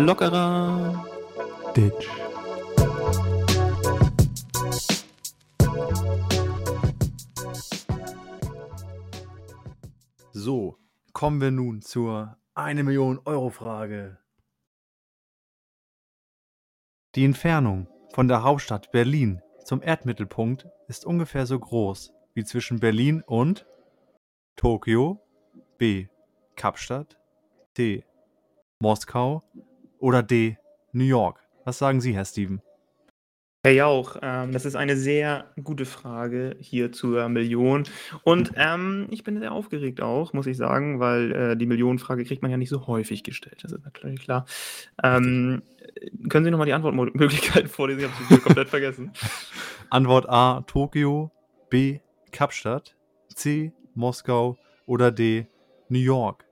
Lockerer Ditch. So, kommen wir nun zur 1 Million Euro Frage. Die Entfernung von der Hauptstadt Berlin zum Erdmittelpunkt ist ungefähr so groß wie zwischen Berlin und Tokio, B. Kapstadt, C. Moskau oder D. New York? Was sagen Sie, Herr Steven? Herr Jauch, ähm, das ist eine sehr gute Frage hier zur Million. Und ähm, ich bin sehr aufgeregt auch, muss ich sagen, weil äh, die Millionenfrage kriegt man ja nicht so häufig gestellt. Das ist natürlich klar. Ähm, können Sie nochmal die Antwortmöglichkeiten vorlesen? Ich habe sie komplett vergessen. Antwort A: Tokio, B: Kapstadt, C: Moskau oder D: New York.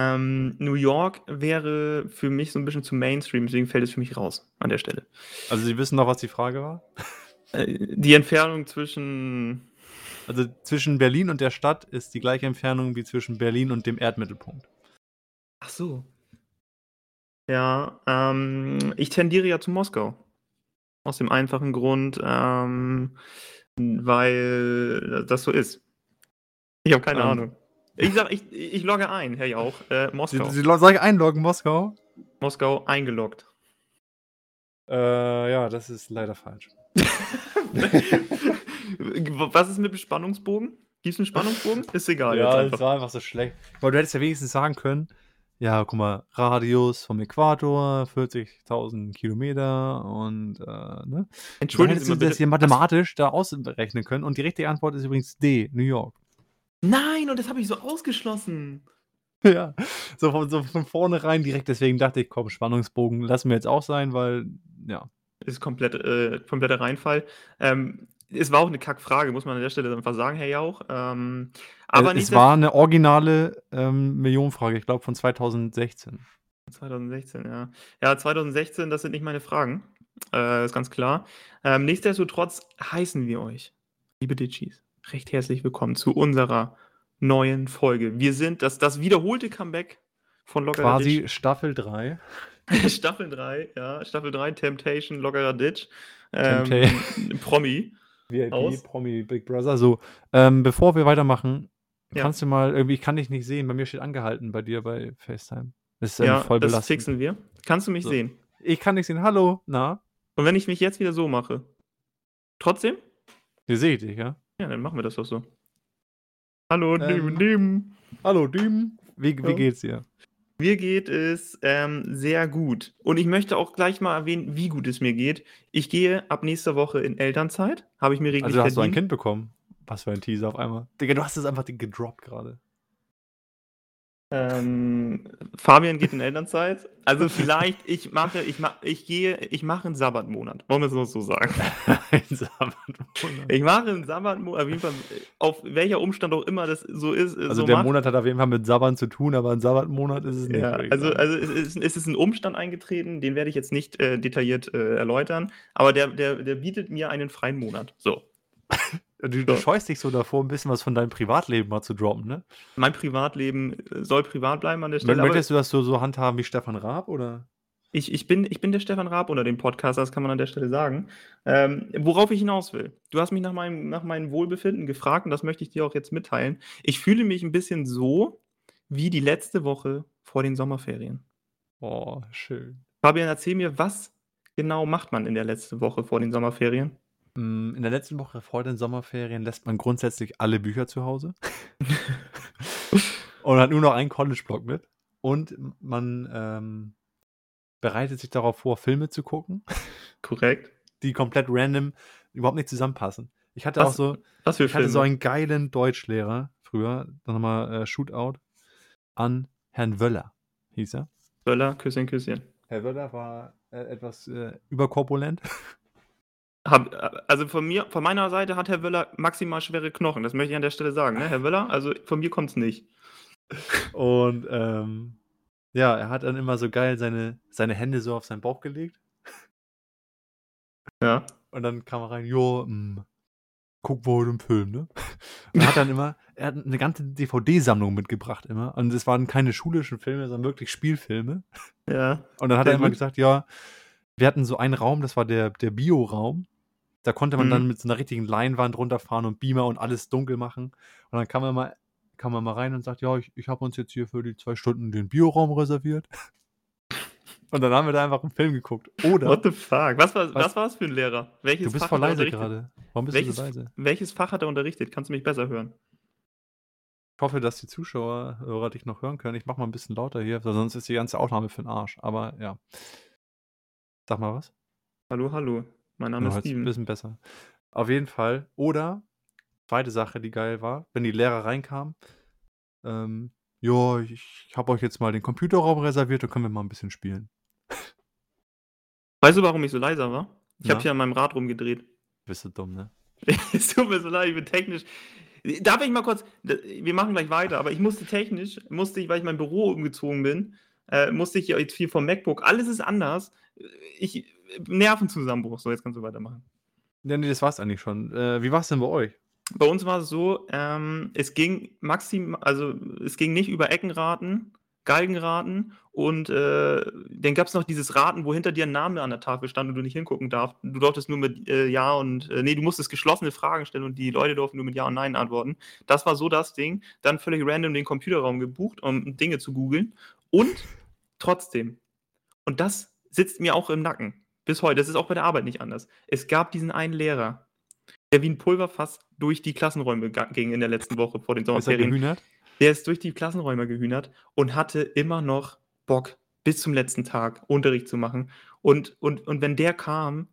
Ähm, New York wäre für mich so ein bisschen zu Mainstream, deswegen fällt es für mich raus an der Stelle. Also Sie wissen noch, was die Frage war? Äh, die Entfernung zwischen. Also zwischen Berlin und der Stadt ist die gleiche Entfernung wie zwischen Berlin und dem Erdmittelpunkt. Ach so. Ja, ähm, ich tendiere ja zu Moskau. Aus dem einfachen Grund, ähm, weil das so ist. Ich habe keine Ähm, Ahnung. Ich sag, ich, ich logge ein, Herr Jauch. Äh, Sie, Moskau. Sie soll ich einloggen, Moskau? Moskau eingeloggt. Äh, ja, das ist leider falsch. Was ist mit dem Spannungsbogen? Gibt es einen Spannungsbogen? Ist egal. jetzt ja, es war einfach so schlecht. Weil du hättest ja wenigstens sagen können, ja, guck mal, Radius vom Äquator, 40.000 Kilometer und, äh, ne? Sie mal hättest du das bitte. hier mathematisch da ausrechnen können. Und die richtige Antwort ist übrigens D, New York. Nein, und das habe ich so ausgeschlossen. Ja, so von, so von vornherein direkt. Deswegen dachte ich, komm, Spannungsbogen lassen wir jetzt auch sein, weil, ja. Ist komplett, äh, kompletter Reinfall. Ähm, es war auch eine Kackfrage, muss man an der Stelle einfach sagen, Herr Jauch. Ähm, aber äh, nicht es war eine originale ähm, Millionenfrage, ich glaube von 2016. 2016, ja. Ja, 2016, das sind nicht meine Fragen. Äh, ist ganz klar. Ähm, nichtsdestotrotz heißen wir euch, liebe Ditchies, recht herzlich willkommen zu unserer neuen Folge. Wir sind das, das wiederholte Comeback von Lockerer Quasi Staffel 3. Ditch. Staffel 3, ja. Staffel 3, Temptation, Lockerer Ditch. Ähm, Temptation. Promi. VIP, Aus. Promi, Big Brother. So, ähm, bevor wir weitermachen, Ja. kannst du mal, irgendwie, ich kann dich nicht sehen, bei mir steht angehalten bei dir bei FaceTime. Das ist ähm, Ja, voll das belastend. fixen wir. Kannst du mich So. sehen? Ich kann nicht sehen. Hallo, na? Und wenn ich mich jetzt wieder so mache, trotzdem? Ihr seht dich, ja? Ja, dann machen wir das doch so. Hallo, Ähm, neben, neben. Hallo, Dim. Wie, wie Ja. geht's dir? Mir geht es ähm, sehr gut. Und ich möchte auch gleich mal erwähnen, wie gut es mir geht. Ich gehe ab nächster Woche in Elternzeit. Habe ich mir reglich Also hast du ein verdient. Kind bekommen? Was für ein Teaser auf einmal. Digga, du hast es einfach gedroppt gerade. Ähm, Fabian geht in Elternzeit. Also vielleicht, ich mache, ich mache, ich gehe, ich mache einen Sabbatmonat. Wollen wir es noch so sagen? ein Sabbatmonat. Ich mache einen Sabbatmonat, auf jeden Fall, auf welcher Umstand auch immer das so ist. äh, Also so der macht. Monat hat auf jeden Fall mit Sabbern zu tun, aber ein Sabbatmonat ist es nicht. Ja, also, also es ist, es ist ein Umstand eingetreten, den werde ich jetzt nicht äh, detailliert äh, erläutern, aber der, der, der bietet mir einen freien Monat. So. du, du scheust dich so davor, ein bisschen was von deinem Privatleben mal zu droppen, ne? Mein Privatleben äh, soll privat bleiben an der Stelle. Möchtest du das so, so handhaben wie Stefan Raab, oder? ich, ich, bin, ich bin der Stefan Raab unter dem Podcast, das kann man an der Stelle sagen. Ähm, worauf ich hinaus will. Du hast mich nach meinem, nach meinem Wohlbefinden gefragt und das möchte ich dir auch jetzt mitteilen. Ich fühle mich ein bisschen so wie die letzte Woche vor den Sommerferien. Oh, schön. Fabian, erzähl mir, was genau macht man in der letzten Woche vor den Sommerferien? Mm, In der letzten Woche vor den Sommerferien lässt man grundsätzlich alle Bücher zu Hause. und hat nur noch einen College-Blog mit. Und man ähm, bereitet sich darauf vor, Filme zu gucken, Korrekt. die komplett random überhaupt nicht zusammenpassen. Ich hatte Was auch so, Was für ich hatte so einen geilen Deutschlehrer früher, dann nochmal äh, Shootout an Herrn Wöller, hieß er. Böller, Küsschen, Küsschen. Herr Wöller war äh, etwas äh, überkorpulent. Hab, also von mir, von meiner Seite hat Herr Wöller maximal schwere Knochen. Das möchte ich an der Stelle sagen, ne? Herr Wöller, also von mir kommt es nicht. Und ähm, ja, er hat dann immer so geil seine, seine Hände so auf seinen Bauch gelegt. Ja. Und dann kam er rein, jo, mm, guck wohl im Film, ne? Und er hat dann immer, er hat eine ganze DVD-Sammlung mitgebracht immer. Und es waren keine schulischen Filme, sondern wirklich Spielfilme. Ja. Und dann hat er immer gesagt, ja, wir hatten so einen Raum, das war der, der Bio-Raum. Da konnte man Mhm. dann mit so einer richtigen Leinwand runterfahren und Beamer und alles dunkel machen. Und dann kam man mal, kam man mal rein und sagt, ja, ich, ich habe uns jetzt hier für die zwei Stunden den Bio-Raum reserviert. Und dann haben wir da einfach einen Film geguckt. Oder What the fuck? Was war, Was? was war das für ein Lehrer? Welches du bist Fach voll leise gerade. Warum bist Welches, du so leise? welches Fach hat er unterrichtet? Kannst du mich besser hören? Ich hoffe, dass die Zuschauer Hörer dich noch hören können. Ich mach mal ein bisschen lauter hier, sonst ist die ganze Aufnahme für den Arsch. Aber ja. Sag mal was. Hallo, hallo. Mein Name Ja, ist jetzt ein Steven. bisschen besser. Auf jeden Fall. Oder, zweite Sache, die geil war, wenn die Lehrer reinkamen, ähm, ja, ich, habe euch jetzt mal den Computerraum reserviert, dann können wir mal ein bisschen spielen. Weißt du, warum ich so leiser war? Ich habe hier an meinem Rad rumgedreht. Bist du dumm, ne? es tut mir so leid, ich bin technisch. Darf ich mal kurz, wir machen gleich weiter, aber ich musste technisch, musste ich, weil ich mein Büro umgezogen bin, äh, musste ich jetzt viel vom MacBook, alles ist anders. Ich, Nervenzusammenbruch, so jetzt kannst du weitermachen. Ja, nee, das war's eigentlich schon. Äh, wie war's denn bei euch? Bei uns war es so, ähm, es ging maxim, also es ging nicht über Eckenraten, Galgenraten und äh, dann gab es noch dieses Raten, wo hinter dir ein Name an der Tafel stand und du nicht hingucken darfst. Du durftest nur mit äh, Ja und äh, nee, du musstest geschlossene Fragen stellen und die Leute durften nur mit Ja und Nein antworten. Das war so das Ding. Dann völlig random den Computerraum gebucht, um Dinge zu googeln. Und trotzdem, und das sitzt mir auch im Nacken bis heute, das ist auch bei der Arbeit nicht anders. Es gab diesen einen Lehrer, der wie ein Pulverfass durch die Klassenräume ging in der letzten Woche vor den Ist er Sommerferien. Der ist durch die Klassenräume gehühnert und hatte immer noch Bock, bis zum letzten Tag Unterricht zu machen. Und, und, und wenn der kam,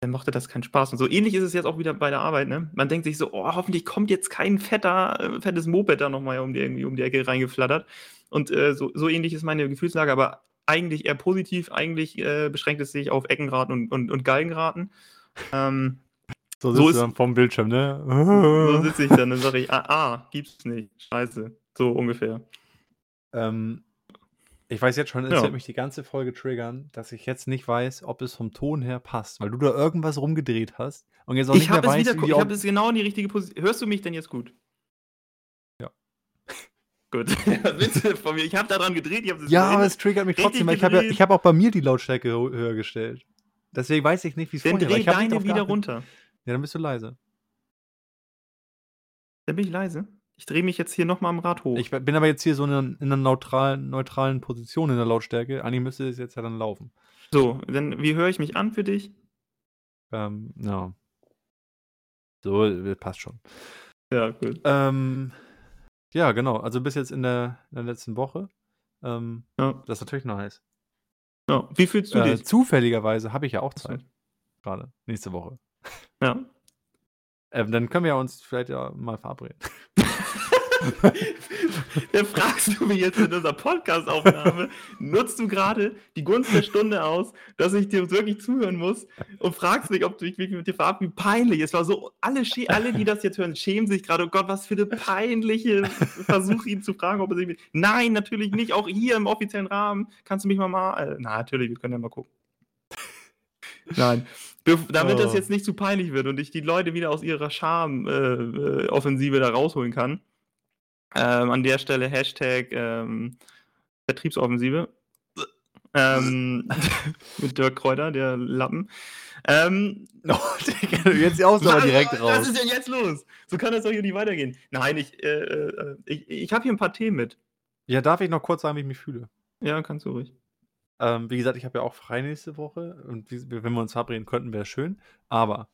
dann machte das keinen Spaß. Und so ähnlich ist es jetzt auch wieder bei der Arbeit. Ne? Man denkt sich so, oh, hoffentlich kommt jetzt kein fetter, äh, fettes Moped da nochmal um die, irgendwie um die Ecke reingeflattert. Und äh, so, so ähnlich ist meine Gefühlslage, aber eigentlich eher positiv. Eigentlich äh, beschränkt es sich auf Eckenraten und, und, und Galgenraten. Ähm, So So sitzt ist- du dann vorm Bildschirm, ne? so sitze ich dann und sage ich, ah, ah, gibt's nicht. Scheiße. So ungefähr. Ähm, ich weiß jetzt schon, es Ja. wird mich die ganze Folge triggern, dass ich jetzt nicht weiß, ob es vom Ton her passt, weil du da irgendwas rumgedreht hast und jetzt auch Ich nicht mehr habe es weißt, wieder, wie ich habe es genau in die richtige Position. Hörst du mich denn jetzt gut? Ja. Gut. Was willst du von mir? Ich habe daran gedreht, ich Ja, aber es triggert mich trotzdem, weil ich habe ja, ich hab auch bei mir die Lautstärke höher gestellt. Deswegen weiß ich nicht, wie es Dann vorher war. dreh Ich deine wieder runter. Ja, dann bist du leise. Dann bin ich leise. Ich drehe mich jetzt hier nochmal am Rad hoch. Ich bin aber jetzt hier so in einer, in einer neutralen, neutralen Position in der Lautstärke. Eigentlich müsste es jetzt ja dann laufen. so, dann wie höre ich mich an für dich? Ähm, ja. So, äh, passt schon. Ja, gut. Ähm, ja, genau. Also bis jetzt in der, in der letzten Woche. Ähm, Ja. das ist natürlich nice. Ja. Wie fühlst du Äh, dich? zufälligerweise habe ich ja auch. Zeit. Gerade. Nächste Woche. Ja. Ähm, dann können wir ja uns vielleicht ja mal verabreden. Dann fragst du mich jetzt in unserer Podcast-Aufnahme, nutzt du gerade die Gunst der Stunde aus, dass ich dir wirklich zuhören muss und fragst mich, ob du wirklich mit dir verabredest. Wie peinlich. Es war so, alle, alle, die das jetzt hören, schämen sich gerade. Oh Gott, was für eine peinliche Versuch, ihn zu fragen, ob er sich mit. Nein, natürlich nicht. Auch hier im offiziellen Rahmen kannst du mich mal mal. Äh, na, natürlich, wir können ja mal gucken. Nein. Damit das Oh. jetzt nicht zu peinlich wird und ich die Leute wieder aus ihrer Charme-Offensive da rausholen kann, ähm, an der Stelle Hashtag ähm, Vertriebsoffensive. Ähm, mit Dirk Kräuter, der Lappen. Ähm, Oh, jetzt die Ausnahme was- direkt Was raus. ist denn jetzt los? So kann das doch hier nicht weitergehen. Nein, ich, äh, äh, ich, ich habe hier ein paar Themen mit. Ja, darf ich noch kurz sagen, wie ich mich fühle? Ja, kannst du ruhig. Ähm, wie gesagt, ich habe ja auch frei nächste Woche und wenn wir uns verabreden könnten, wäre schön. Aber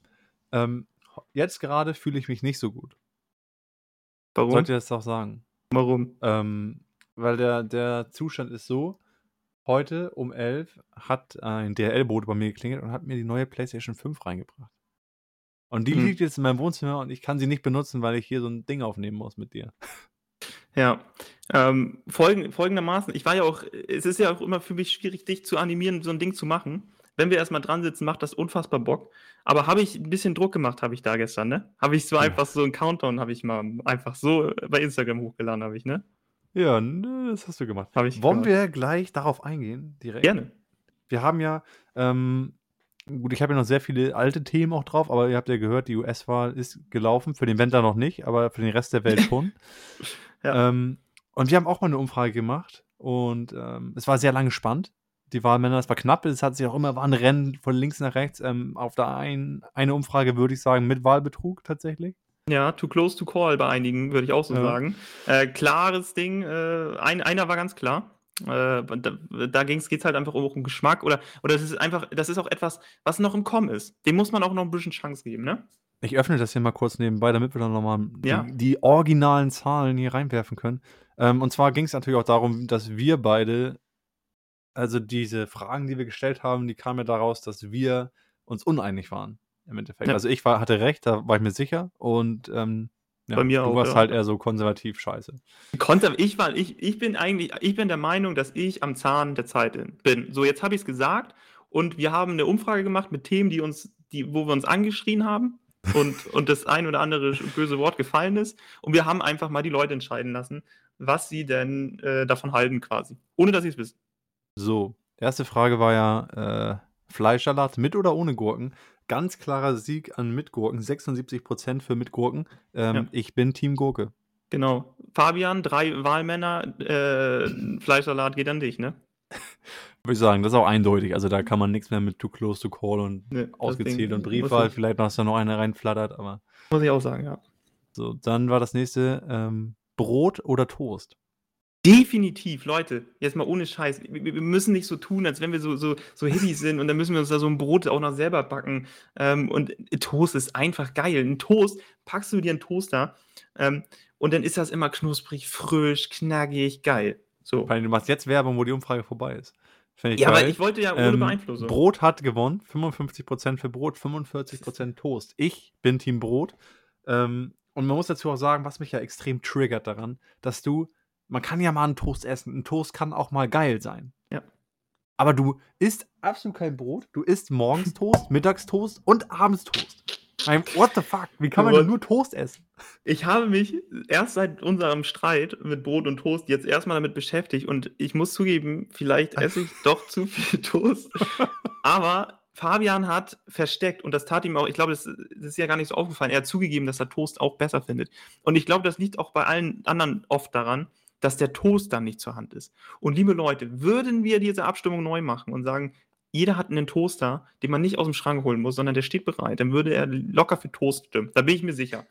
ähm, jetzt gerade fühle ich mich nicht so gut. Warum? Sollte ich das auch sagen? Warum? Ähm, weil der, der Zustand ist so, heute um 11 hat ein DRL-Boot bei mir geklingelt und hat mir die neue PlayStation 5 reingebracht. Und die Hm. liegt jetzt in meinem Wohnzimmer und ich kann sie nicht benutzen, weil ich hier so ein Ding aufnehmen muss mit dir. Ja, ähm, folgen, folgendermaßen, ich war ja auch, es ist ja auch immer für mich schwierig, dich zu animieren, so ein Ding zu machen. Wenn wir erstmal dran sitzen, macht das unfassbar Bock. Aber habe ich ein bisschen Druck gemacht, habe ich da gestern, ne? Habe ich so Ja. einfach so einen Countdown, habe ich mal einfach so bei Instagram hochgeladen, habe ich, ne? Ja, ne, das hast du gemacht. Ich Wollen gemacht. wir gleich darauf eingehen? Direkt? Gerne. Wir haben ja ähm, Gut, ich habe ja noch sehr viele alte Themen auch drauf, aber ihr habt ja gehört, die US-Wahl ist gelaufen. Für den Wendler noch nicht, aber für den Rest der Welt schon. Ja. ähm, und wir haben auch mal eine Umfrage gemacht und ähm, es war sehr lange spannend. Die Wahlmänner, es war knapp, es hat sich auch immer, war ein Rennen von links nach rechts. Ähm, auf der einen eine Umfrage würde ich sagen, mit Wahlbetrug tatsächlich. Ja, too close to call bei einigen, würde ich auch so Ja. sagen. Äh, klares Ding, äh, ein, einer war ganz klar. Äh, da da geht es halt einfach um Geschmack oder, oder das ist einfach, das ist auch etwas, was noch im Kommen ist. Dem muss man auch noch ein bisschen Chance geben, ne? Ich öffne das hier mal kurz nebenbei, damit wir dann nochmal Ja. die, die originalen Zahlen hier reinwerfen können. Ähm, und zwar ging es natürlich auch darum, dass wir beide, also diese Fragen, die wir gestellt haben, die kamen ja daraus, dass wir uns uneinig waren im Endeffekt. Ja. Also ich war, hatte recht, da war ich mir sicher. Und ähm, ja, Bei mir du auch, warst ja. halt eher so konservativ scheiße. Konter ich war, ich, ich bin eigentlich, ich bin der Meinung, dass ich am Zahn der Zeit bin. So, jetzt habe ich es gesagt und wir haben eine Umfrage gemacht mit Themen, die uns, die, wo wir uns angeschrien haben und, und das ein oder andere böse Wort gefallen ist. Und wir haben einfach mal die Leute entscheiden lassen, was sie denn äh, davon halten, quasi. Ohne dass sie es wissen. So, erste Frage war ja äh, Fleischsalat mit oder ohne Gurken. Ganz klarer Sieg an Mitgurken, 76% für Mitgurken. Ähm, Ja. Ich bin Team Gurke. Genau. Fabian, drei Wahlmänner, äh, Fleischsalat geht an dich, ne? Würde ich sagen, das ist auch eindeutig. Also da kann man nichts mehr mit Too Close to Call und Ne, ausgezählt und Briefwahl. ich- Vielleicht noch, dass da noch einer reinflattert, aber Muss ich auch sagen, ja. so. Dann war das nächste ähm, Brot oder Toast. Definitiv, Leute, jetzt mal ohne Scheiß. Wir, wir müssen nicht so tun, als wenn wir so, so, so Hippies sind und dann müssen wir uns da so ein Brot auch noch selber backen. Ähm, und Toast ist einfach geil. Ein Toast, packst du dir einen Toaster ähm, und dann ist das immer knusprig, frisch, knackig, geil. So. Du machst jetzt Werbung, wo die Umfrage vorbei ist. Ja, aber geil. ich wollte ja ohne Ähm, Beeinflussung. Brot hat gewonnen, 55% für Brot, 45% Toast. Ich bin Team Brot. Ähm, und man muss dazu auch sagen, was mich ja extrem triggert daran, dass du, man kann ja mal einen Toast essen. Ein Toast kann auch mal geil sein. Ja. Aber du isst absolut kein Brot. Du isst morgens Toast, mittags Toast und abends Toast. What the fuck? Wie kann man denn nur Toast essen? Ich habe mich erst seit unserem Streit mit Brot und Toast jetzt erstmal damit beschäftigt und ich muss zugeben, vielleicht esse ich doch zu viel Toast. Aber Fabian hat versteckt und das tat ihm auch, ich glaube, das, das ist ja gar nicht so aufgefallen, er hat zugegeben, dass er Toast auch besser findet. Und ich glaube, das liegt auch bei allen anderen oft daran, dass der Toast dann nicht zur Hand ist. Und liebe Leute, würden wir diese Abstimmung neu machen und sagen, jeder hat einen Toaster, den man nicht aus dem Schrank holen muss, sondern der steht bereit, dann würde er locker für Toast stimmen. Da bin ich mir sicher.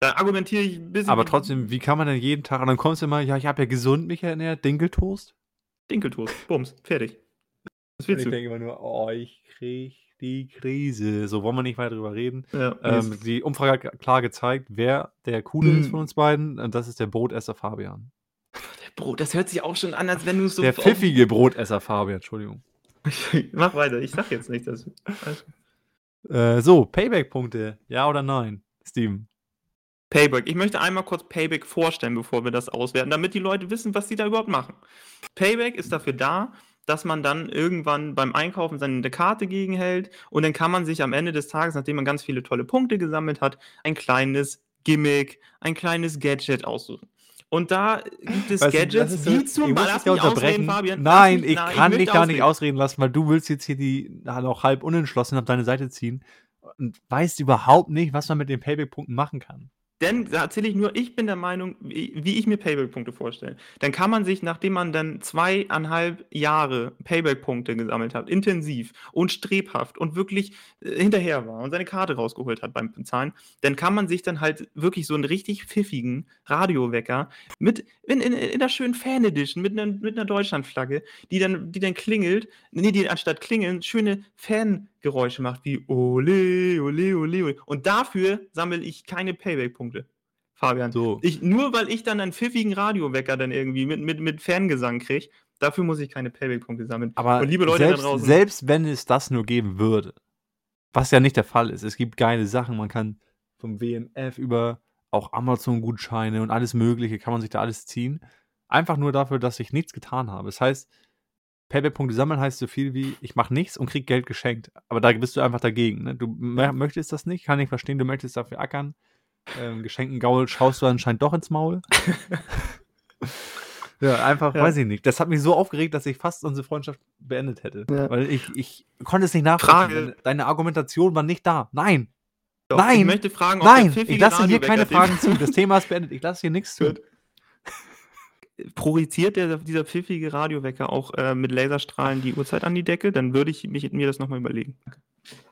Da argumentiere ich ein bisschen. Aber trotzdem, wie kann man denn jeden Tag, und dann kommst du immer, ja, ich habe ja gesund mich ernährt, Dinkeltoast? Dinkeltoast. Bums. Fertig. Was willst ich du? denke immer nur, oh, ich krieg die Krise. So wollen wir nicht weiter drüber reden. Ja, Ähm, die Umfrage hat klar gezeigt, wer der Coole ist Mhm. von uns beiden. Und das ist der Brotesser Fabian. Bro, das hört sich auch schon an, als wenn du so. der pfiffige Brotesser Fabian, Entschuldigung. Mach weiter, ich sag jetzt nicht. Das alles gut. Äh, so, Payback-Punkte. Ja oder nein, Steven? Payback. Ich möchte einmal kurz Payback vorstellen, bevor wir das auswerten, damit die Leute wissen, was sie da überhaupt machen. Payback ist dafür da, dass man dann irgendwann beim Einkaufen seine Karte gegenhält und dann kann man sich am Ende des Tages, nachdem man ganz viele tolle Punkte gesammelt hat, ein kleines Gimmick, ein kleines Gadget aussuchen. Und da gibt es Weißt du, Gadgets, so- wie ich zum muss Lass dich mich ausreden, unterbrechen. Fabian. Nein, mich- ich nein, kann dich möchte da nicht ausreden. lassen, weil du willst jetzt hier die noch halb unentschlossen auf deine Seite ziehen und weißt überhaupt nicht, was man mit den Payback-Punkten machen kann. Denn da erzähle ich nur, ich bin der Meinung, wie, wie ich mir Payback-Punkte vorstelle. Dann kann man sich, nachdem man dann zweieinhalb Jahre Payback-Punkte gesammelt hat, intensiv und strebhaft und wirklich äh, hinterher war und seine Karte rausgeholt hat beim Bezahlen, dann kann man sich dann halt wirklich so einen richtig pfiffigen Radiowecker mit in, in, in der schönen Fan-Edition mit einer, mit einer Deutschlandflagge, die dann, die dann klingelt, nee, die anstatt klingeln, schöne Fangeräusche macht, wie Ole, Ole, Ole, Ole. Und dafür sammle ich keine Payback-Punkte. Fabian. So. Ich, nur weil ich dann einen pfiffigen Radiowecker dann irgendwie mit, mit, mit Fangesang kriege, dafür muss ich keine Payback-Punkte sammeln. Aber Und liebe Leute da selbst, draußen- selbst wenn es das nur geben würde, was ja nicht der Fall ist, es gibt geile Sachen, man kann vom WMF über auch Amazon-Gutscheine und alles Mögliche, kann man sich da alles ziehen. Einfach nur dafür, dass ich nichts getan habe. Das heißt, Payback-Punkte sammeln heißt so viel wie, ich mache nichts und krieg Geld geschenkt. Aber da bist du einfach dagegen. Ne? Du mö- möchtest das nicht, kann ich verstehen, du möchtest dafür ackern. Ähm, Geschenken Gaul schaust du anscheinend doch ins Maul. Ja, einfach, Ja. weiß ich nicht. Das hat mich so aufgeregt, dass ich fast unsere Freundschaft beendet hätte. Ja. Weil ich, ich konnte es nicht. Frage. Deine, Argumentation war nicht da. Nein, Doch, Nein. Ich möchte fragen, ob nein, ich lasse hier keine Fragen zu. Das Thema ist beendet. Ich lasse hier nichts zu. Projiziert der, dieser pfiffige Radiowecker auch äh, mit Laserstrahlen die Uhrzeit an die Decke? Dann würde ich mich, mir das nochmal überlegen.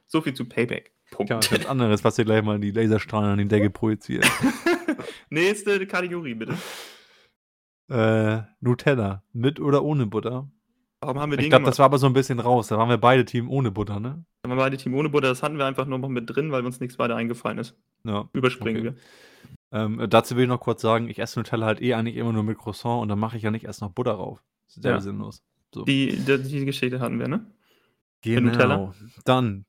So viel zu Payback. Punkt. Ja, was anderes, was dir gleich mal die Laserstrahlen an die Decke projiziert. Nächste Kategorie, bitte. äh, Nutella. Mit oder ohne Butter? Warum haben wir den Ich glaube, das war aber so ein bisschen raus. Da waren wir beide Team ohne Butter, ne? Haben wir beide Team ohne Butter, das hatten wir einfach nur noch mit drin, weil uns nichts weiter eingefallen ist. Ja. Überspringen Okay. wir. Ähm, äh, dazu will ich noch kurz sagen, ich esse Nutella halt eh eigentlich immer nur mit Croissant und dann mache ich ja nicht erst noch Butter ist sehr Ja. sinnlos. So. Die, die, die Geschichte hatten wir, ne? genau. Dann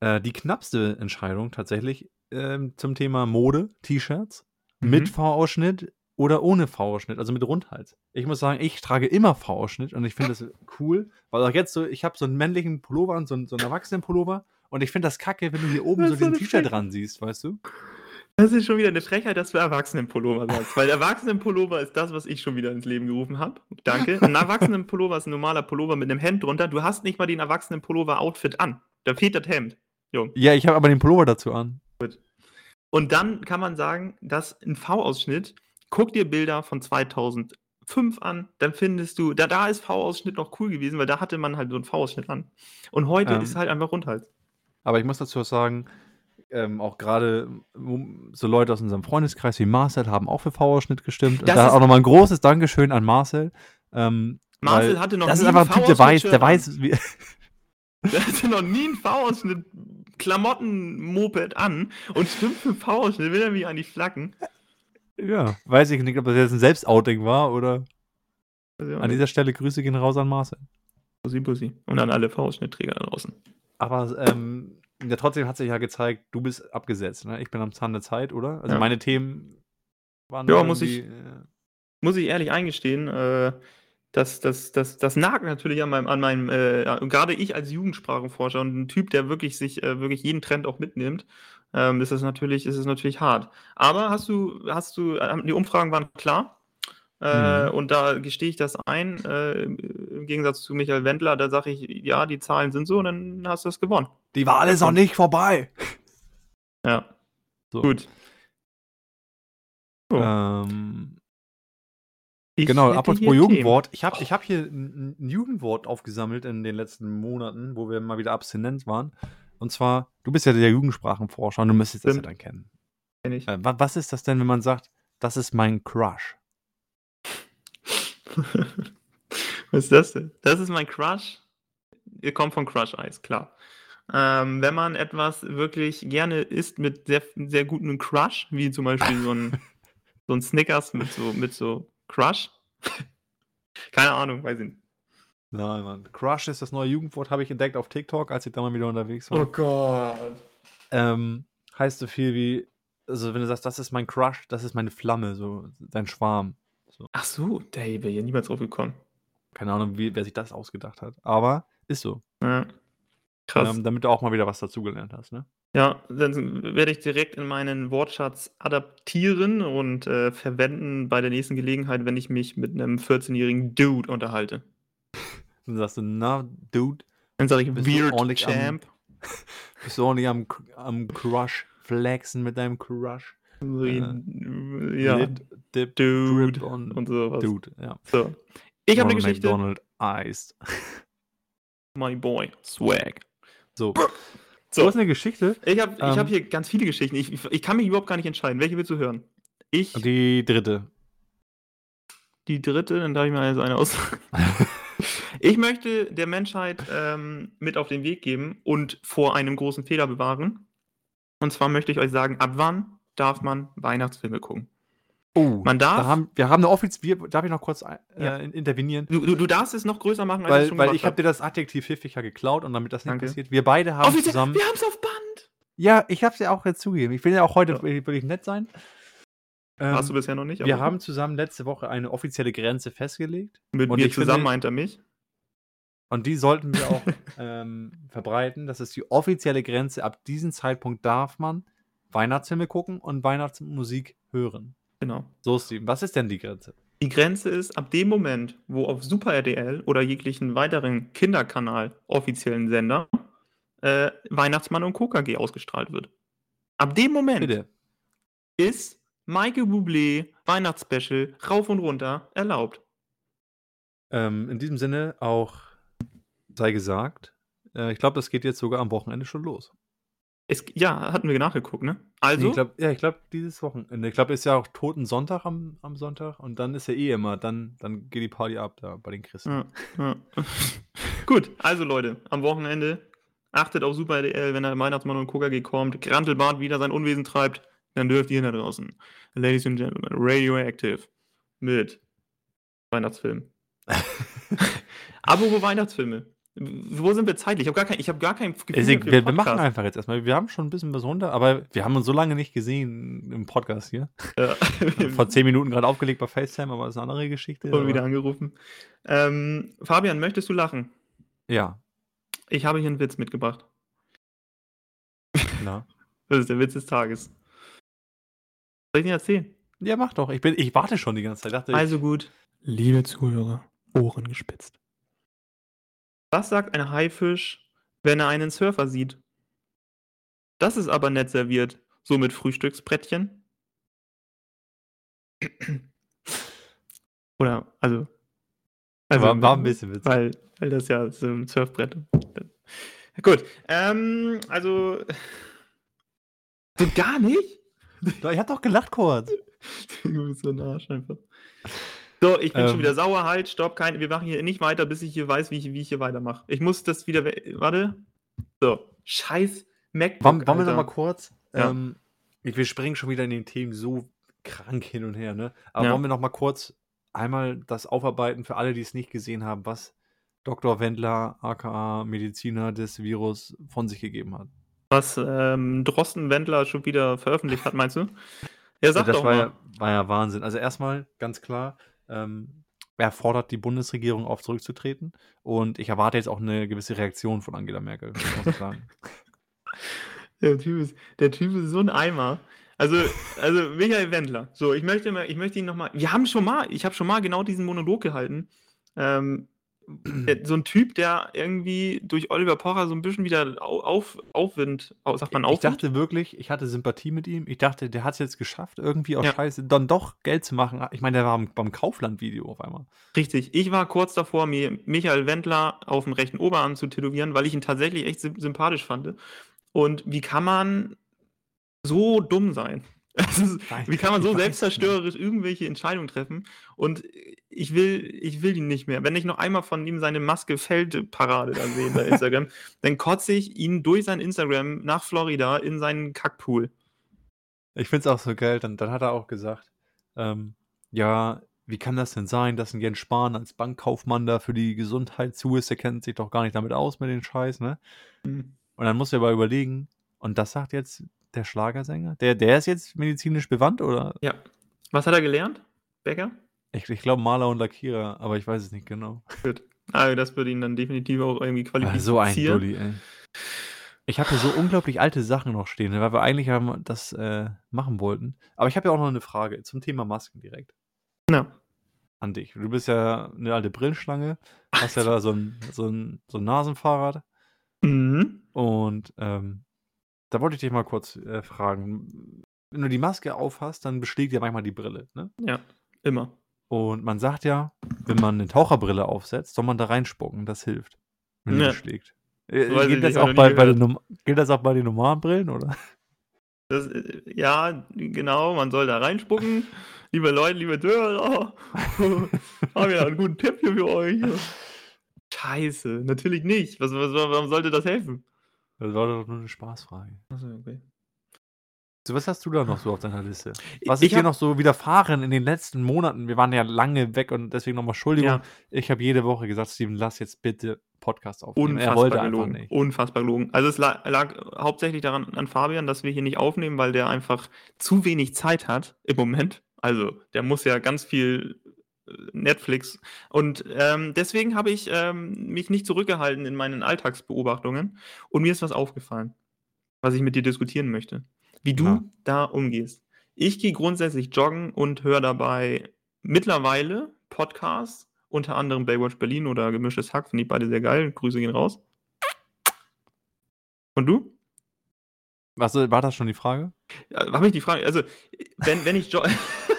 äh, die knappste Entscheidung tatsächlich ähm, zum Thema Mode, T-Shirts mit Mhm. V-Ausschnitt oder ohne V-Ausschnitt, also mit Rundhals. Ich muss sagen, ich trage immer V-Ausschnitt und ich finde das cool, weil auch jetzt so, ich habe so einen männlichen Pullover und so einen, so einen Erwachsenenpullover und ich finde das kacke, wenn du hier oben Das so eine T-Shirt dran siehst, weißt du? Das ist schon wieder eine Frechheit, dass du Erwachsenenpullover sagst. Weil Erwachsenenpullover ist das, was ich schon wieder ins Leben gerufen habe. Danke. Ein Erwachsenenpullover ist ein normaler Pullover mit einem Hemd drunter. Du hast nicht mal den Erwachsenenpullover-Outfit an. Da fehlt das Hemd. Jo. Ja, ich habe aber den Pullover dazu an. Und dann kann man sagen, dass ein V-Ausschnitt, guck dir Bilder von 2005 an, dann findest du, da, da ist V-Ausschnitt noch cool gewesen, weil da hatte man halt so einen V-Ausschnitt an. Und heute Ähm. ist halt einfach Rundhals. Aber ich muss dazu sagen, ähm, auch gerade ähm, so Leute aus unserem Freundeskreis wie Marcel haben auch für V-Ausschnitt gestimmt. Und da ist- auch nochmal ein großes Dankeschön an Marcel. Ähm, Marcel hatte noch Das nie ist ein einfach ein Typ, der weiß, der weiß, wie, Der hatte noch nie einen V-Ausschnitt Klamotten-Moped an und stimmt für V-Ausschnitt, will er mich an die Flacken. ja, weiß ich nicht, ob das jetzt ein Selbstouting war oder an dieser Stelle Grüße gehen raus an Marcel. Bussi, Bussi. Und an alle V-Ausschnittträger da draußen. Aber ähm, ja, trotzdem hat sich ja gezeigt, du bist abgesetzt. Ne? Ich bin am Zahn der Zeit, oder? Also Ja. meine Themen waren Ja, muss ich- äh, Muss ich ehrlich eingestehen, äh, das, das, das, das nagt natürlich an meinem, an meinem äh, gerade ich als Jugendsprachenforscher und ein Typ, der wirklich sich äh, wirklich jeden Trend auch mitnimmt, ähm, ist es natürlich, ist es natürlich hart. Aber hast du, hast du, äh, die Umfragen waren klar. Äh, Mhm. Und da gestehe ich das ein, äh, im Gegensatz zu Michael Wendler, da sage ich, ja, die Zahlen sind so, und dann hast du das gewonnen. Die Wahl ist noch nicht vorbei. Ja. So. Gut. So, Ähm, Genau, apropos Themen. Jugendwort. Ich habe ich hab hier ein, ein Jugendwort aufgesammelt in den letzten Monaten, wo wir mal wieder abstinent waren. Und zwar, du bist ja der Jugendsprachenforscher und du müsstest das ja Stimmt. dann kennen. Kenn ich. Äh, wa- was ist das denn, wenn man sagt, das ist mein Crush? Was ist das denn? Das ist mein Crush. Ihr kommt von Crush Eis, klar. Ähm, wenn man etwas wirklich gerne isst mit sehr, sehr gutem Crush, wie zum Beispiel so ein, so ein Snickers mit so, mit so Crush. Keine Ahnung, weiß ich nicht. Nein, Mann. Crush ist das neue Jugendwort, habe ich entdeckt auf TikTok, als ich da mal wieder unterwegs war. Oh Gott. Ähm, heißt so viel wie, also wenn du sagst, das ist mein Crush, das ist meine Flamme, so dein Schwarm. Ach so, da wäre hier niemals drauf gekommen. Keine Ahnung, wie, wer sich das ausgedacht hat. Aber ist so. Ja. Krass. Ähm, damit du auch mal wieder was dazugelernt hast, ne? Ja, dann werde ich direkt in meinen Wortschatz adaptieren und äh, verwenden bei der nächsten Gelegenheit, wenn ich mich mit einem 14-jährigen Dude unterhalte. Dann sagst du, na, Dude, Dann sage ich Bist du Weird ordentlich am- Champ. bist du ordentlich am, am Crush flexen mit deinem Crush. ja, Lit, dip, Dude drip on und sowas. Dude, ja. So. Ich habe eine Geschichte. McDonald Iced. My boy, Swag. So. So. Du hast eine Geschichte. Ich habe ich Ähm. hab hier ganz viele Geschichten. Ich, ich, kann mich überhaupt gar nicht entscheiden. Welche willst du hören? Ich, die, Die dritte. dritte, dann darf ich mir also eine aus. ich möchte der Menschheit ähm, mit auf den Weg geben und vor einem großen Fehler bewahren. Und zwar möchte ich euch sagen, ab wann darf man Weihnachtsfilme gucken? Oh, Man darf- Da haben, wir haben eine offiziell. Darf ich noch kurz äh, Ja. intervenieren? Du, du, du darfst es noch größer machen, als ich Weil, schon weil ich habe hab. dir das Adjektiv pfiffiger geklaut und damit das nicht Danke. passiert. Wir beide haben Offiziell, zusammen. wir haben es auf Band. Ja, ich habe es ja auch jetzt zugegeben. Ich will ja auch heute Ja. will ich nett sein. Ähm, Hast du bisher noch nicht? wir aber haben zusammen letzte Woche eine offizielle Grenze festgelegt. mit und mir ich zusammen finde- meint er mich. Und die sollten wir auch ähm, verbreiten. Das ist die offizielle Grenze. Ab diesem Zeitpunkt darf man Weihnachtsfilme gucken und Weihnachtsmusik hören. Genau. So, Steven, was ist denn die Grenze? Die Grenze ist ab dem Moment, wo auf Super RTL oder jeglichen weiteren Kinderkanal offiziellen Sender äh, Weihnachtsmann und KKG ausgestrahlt wird. Ab dem Moment Bitte. ist Michael Bublé Weihnachtsspecial rauf und runter erlaubt. Ähm, in diesem Sinne auch sei gesagt, äh, ich glaube, das geht jetzt sogar am Wochenende schon los. Es, ja, hatten wir nachgeguckt, ne? Nee, Also, ich glaub, ja, ich glaube, dieses Wochenende. Ich glaube, ist ja auch Toten Sonntag am, am Sonntag und dann ist ja eh immer, dann, dann geht die Party ab da bei den Christen. Ja, ja. Gut, also Leute, am Wochenende achtet auf Super RTL, wenn der Weihnachtsmann und KKG kommt, Grantelbart wieder sein Unwesen treibt, dann dürft ihr da draußen, Ladies and Gentlemen, Radioactive mit Weihnachtsfilm. Apropos Weihnachtsfilme. Wo sind wir zeitlich? Ich habe gar kein, ich hab gar kein Gefühl Also, wir, wir machen einfach jetzt erstmal. Wir haben schon ein bisschen was runter, aber wir haben uns so lange nicht gesehen im Podcast hier. Ja. Vor zehn Minuten gerade aufgelegt bei FaceTime, aber das ist eine andere Geschichte. Und aber- wieder angerufen. Ähm, Fabian, möchtest du lachen? Ja, Ich habe hier einen Witz mitgebracht. klar. Das ist der Witz des Tages. Soll ich den erzählen? Ja, mach doch. Ich, bin, ich warte schon die ganze Zeit. Dachte, Also gut. Liebe Zuhörer, Ohren gespitzt. Was sagt ein Haifisch, wenn er einen Surfer sieht? Das ist aber nett serviert, so mit Frühstücksbrettchen. Oder, also. also war, war ein bisschen witzig. Weil, weil das ja so ein Surfbrett. Gut, ähm, also. So gar nicht? Ich hab doch gelacht kurz. Du bist so ein Arsch einfach. So, ich bin Ähm. schon wieder sauer. Halt, stopp, kein, wir machen hier nicht weiter, bis ich hier weiß, wie ich, wie ich hier weitermache. Ich muss das wieder. Warte. So, scheiß MacBook. Wollen, wollen wir noch mal kurz? Ja. Ähm, wir springen schon wieder in den Themen so krank hin und her, ne? Aber Ja. wollen wir noch mal kurz einmal das aufarbeiten für alle, die es nicht gesehen haben, was Dr. Wendler, aka Mediziner des Virus, von sich gegeben hat. Was ähm, Drosten Wendler schon wieder veröffentlicht hat, meinst du? Ja, sag das doch war mal. ja, war ja Wahnsinn. Also erstmal ganz klar, ähm, er fordert die Bundesregierung auf, zurückzutreten. Und ich erwarte jetzt auch eine gewisse Reaktion von Angela Merkel, muss ich sagen. Der typ, ist, der typ ist so ein Eimer. Also, also Michael Wendler. So, ich möchte, ich möchte ihn nochmal. Wir haben schon mal, ich habe schon mal genau diesen Monolog gehalten. Ähm, der, so ein Typ, der irgendwie durch Oliver Pocher so ein bisschen wieder au- auf, Aufwind, au- sagt man ich Aufwind? dachte wirklich, ich hatte Sympathie mit ihm. Ich dachte, der hat es jetzt geschafft, irgendwie aus Ja. Scheiße dann doch Geld zu machen. Ich meine, der war beim- Kaufland-Video auf einmal. Richtig. Ich war kurz davor, mir Michael Wendler auf dem rechten Oberarm zu tätowieren, weil ich ihn tatsächlich echt sym- sympathisch fand. Und wie kann man so dumm sein? Ist, wie kann man so selbstzerstörerisch irgendwelche Entscheidungen treffen? Und ich will, ich will ihn nicht mehr. Wenn ich noch einmal von ihm seine Maske fällt Parade da sehe bei Instagram, dann kotze ich ihn durch sein Instagram nach Florida in seinen Kackpool. Ich finde es auch so geil. Dann, dann hat er auch gesagt, ähm, ja, wie kann das denn sein, dass ein Jens Spahn als Bankkaufmann da für die Gesundheit zu ist? Der kennt sich doch gar nicht damit aus mit den Scheiß, ne? Hm. Und dann muss er aber überlegen, und das sagt jetzt der Schlagersänger? Der, der ist jetzt medizinisch bewandt, oder? Ja. Was hat er gelernt? Becker? Ich, ich glaube Maler und Lackierer, aber ich weiß es nicht genau. Also das würde ihn dann definitiv auch irgendwie Ah, qualifizieren. so ein Dulli, ey. Ich habe hier so unglaublich alte Sachen noch stehen, weil wir eigentlich haben das äh, machen wollten. Aber ich habe ja auch noch eine Frage zum Thema Masken direkt Ja. an dich. Du bist ja eine alte Brillenschlange, hast ja da so ein, so ein, so ein Nasenfahrrad Mhm. und ähm, da wollte ich dich mal kurz äh, fragen. Wenn du die Maske aufhast, dann beschlägt ja manchmal die Brille, ne? Ja, immer. Und man sagt ja, wenn man eine Taucherbrille aufsetzt, soll man da reinspucken, das hilft, wenn die Ja. beschlägt. Äh, ich gilt, das auch bei, bei den, gilt das auch bei den normalen Brillen, oder? Das, äh, ja, genau, man soll da reinspucken. Liebe Leute, liebe Zuhörer, haben wir einen guten Tipp hier für euch. Scheiße, natürlich nicht. Was, was, warum sollte das helfen? Das war doch nur eine Spaßfrage. Achso, okay. So, was hast du da noch so auf deiner Liste? Was ist ich dir hab, noch so widerfahren in den letzten Monaten? Wir waren ja lange weg und deswegen nochmal Entschuldigung. ja, Ich habe jede Woche gesagt, Steven, lass jetzt bitte Podcast aufnehmen. er unfassbar wollte einfach gelogen. nicht. Unfassbar gelogen. Also es lag, lag hauptsächlich daran an Fabian, dass wir hier nicht aufnehmen, weil der einfach zu wenig Zeit hat im Moment. Also der muss ja ganz viel Netflix. Und ähm, deswegen habe ich ähm, mich nicht zurückgehalten in meinen Alltagsbeobachtungen. Und mir ist was aufgefallen, was ich mit dir diskutieren möchte. Wie du Ja. da umgehst. Ich gehe grundsätzlich joggen und höre dabei mittlerweile Podcasts, unter anderem Baywatch Berlin oder Gemischtes Hack, finde ich beide sehr geil. Grüße gehen raus. Und du? Was, war das schon die Frage? Ja, Habe ich die Frage, also wenn, wenn, ich, jo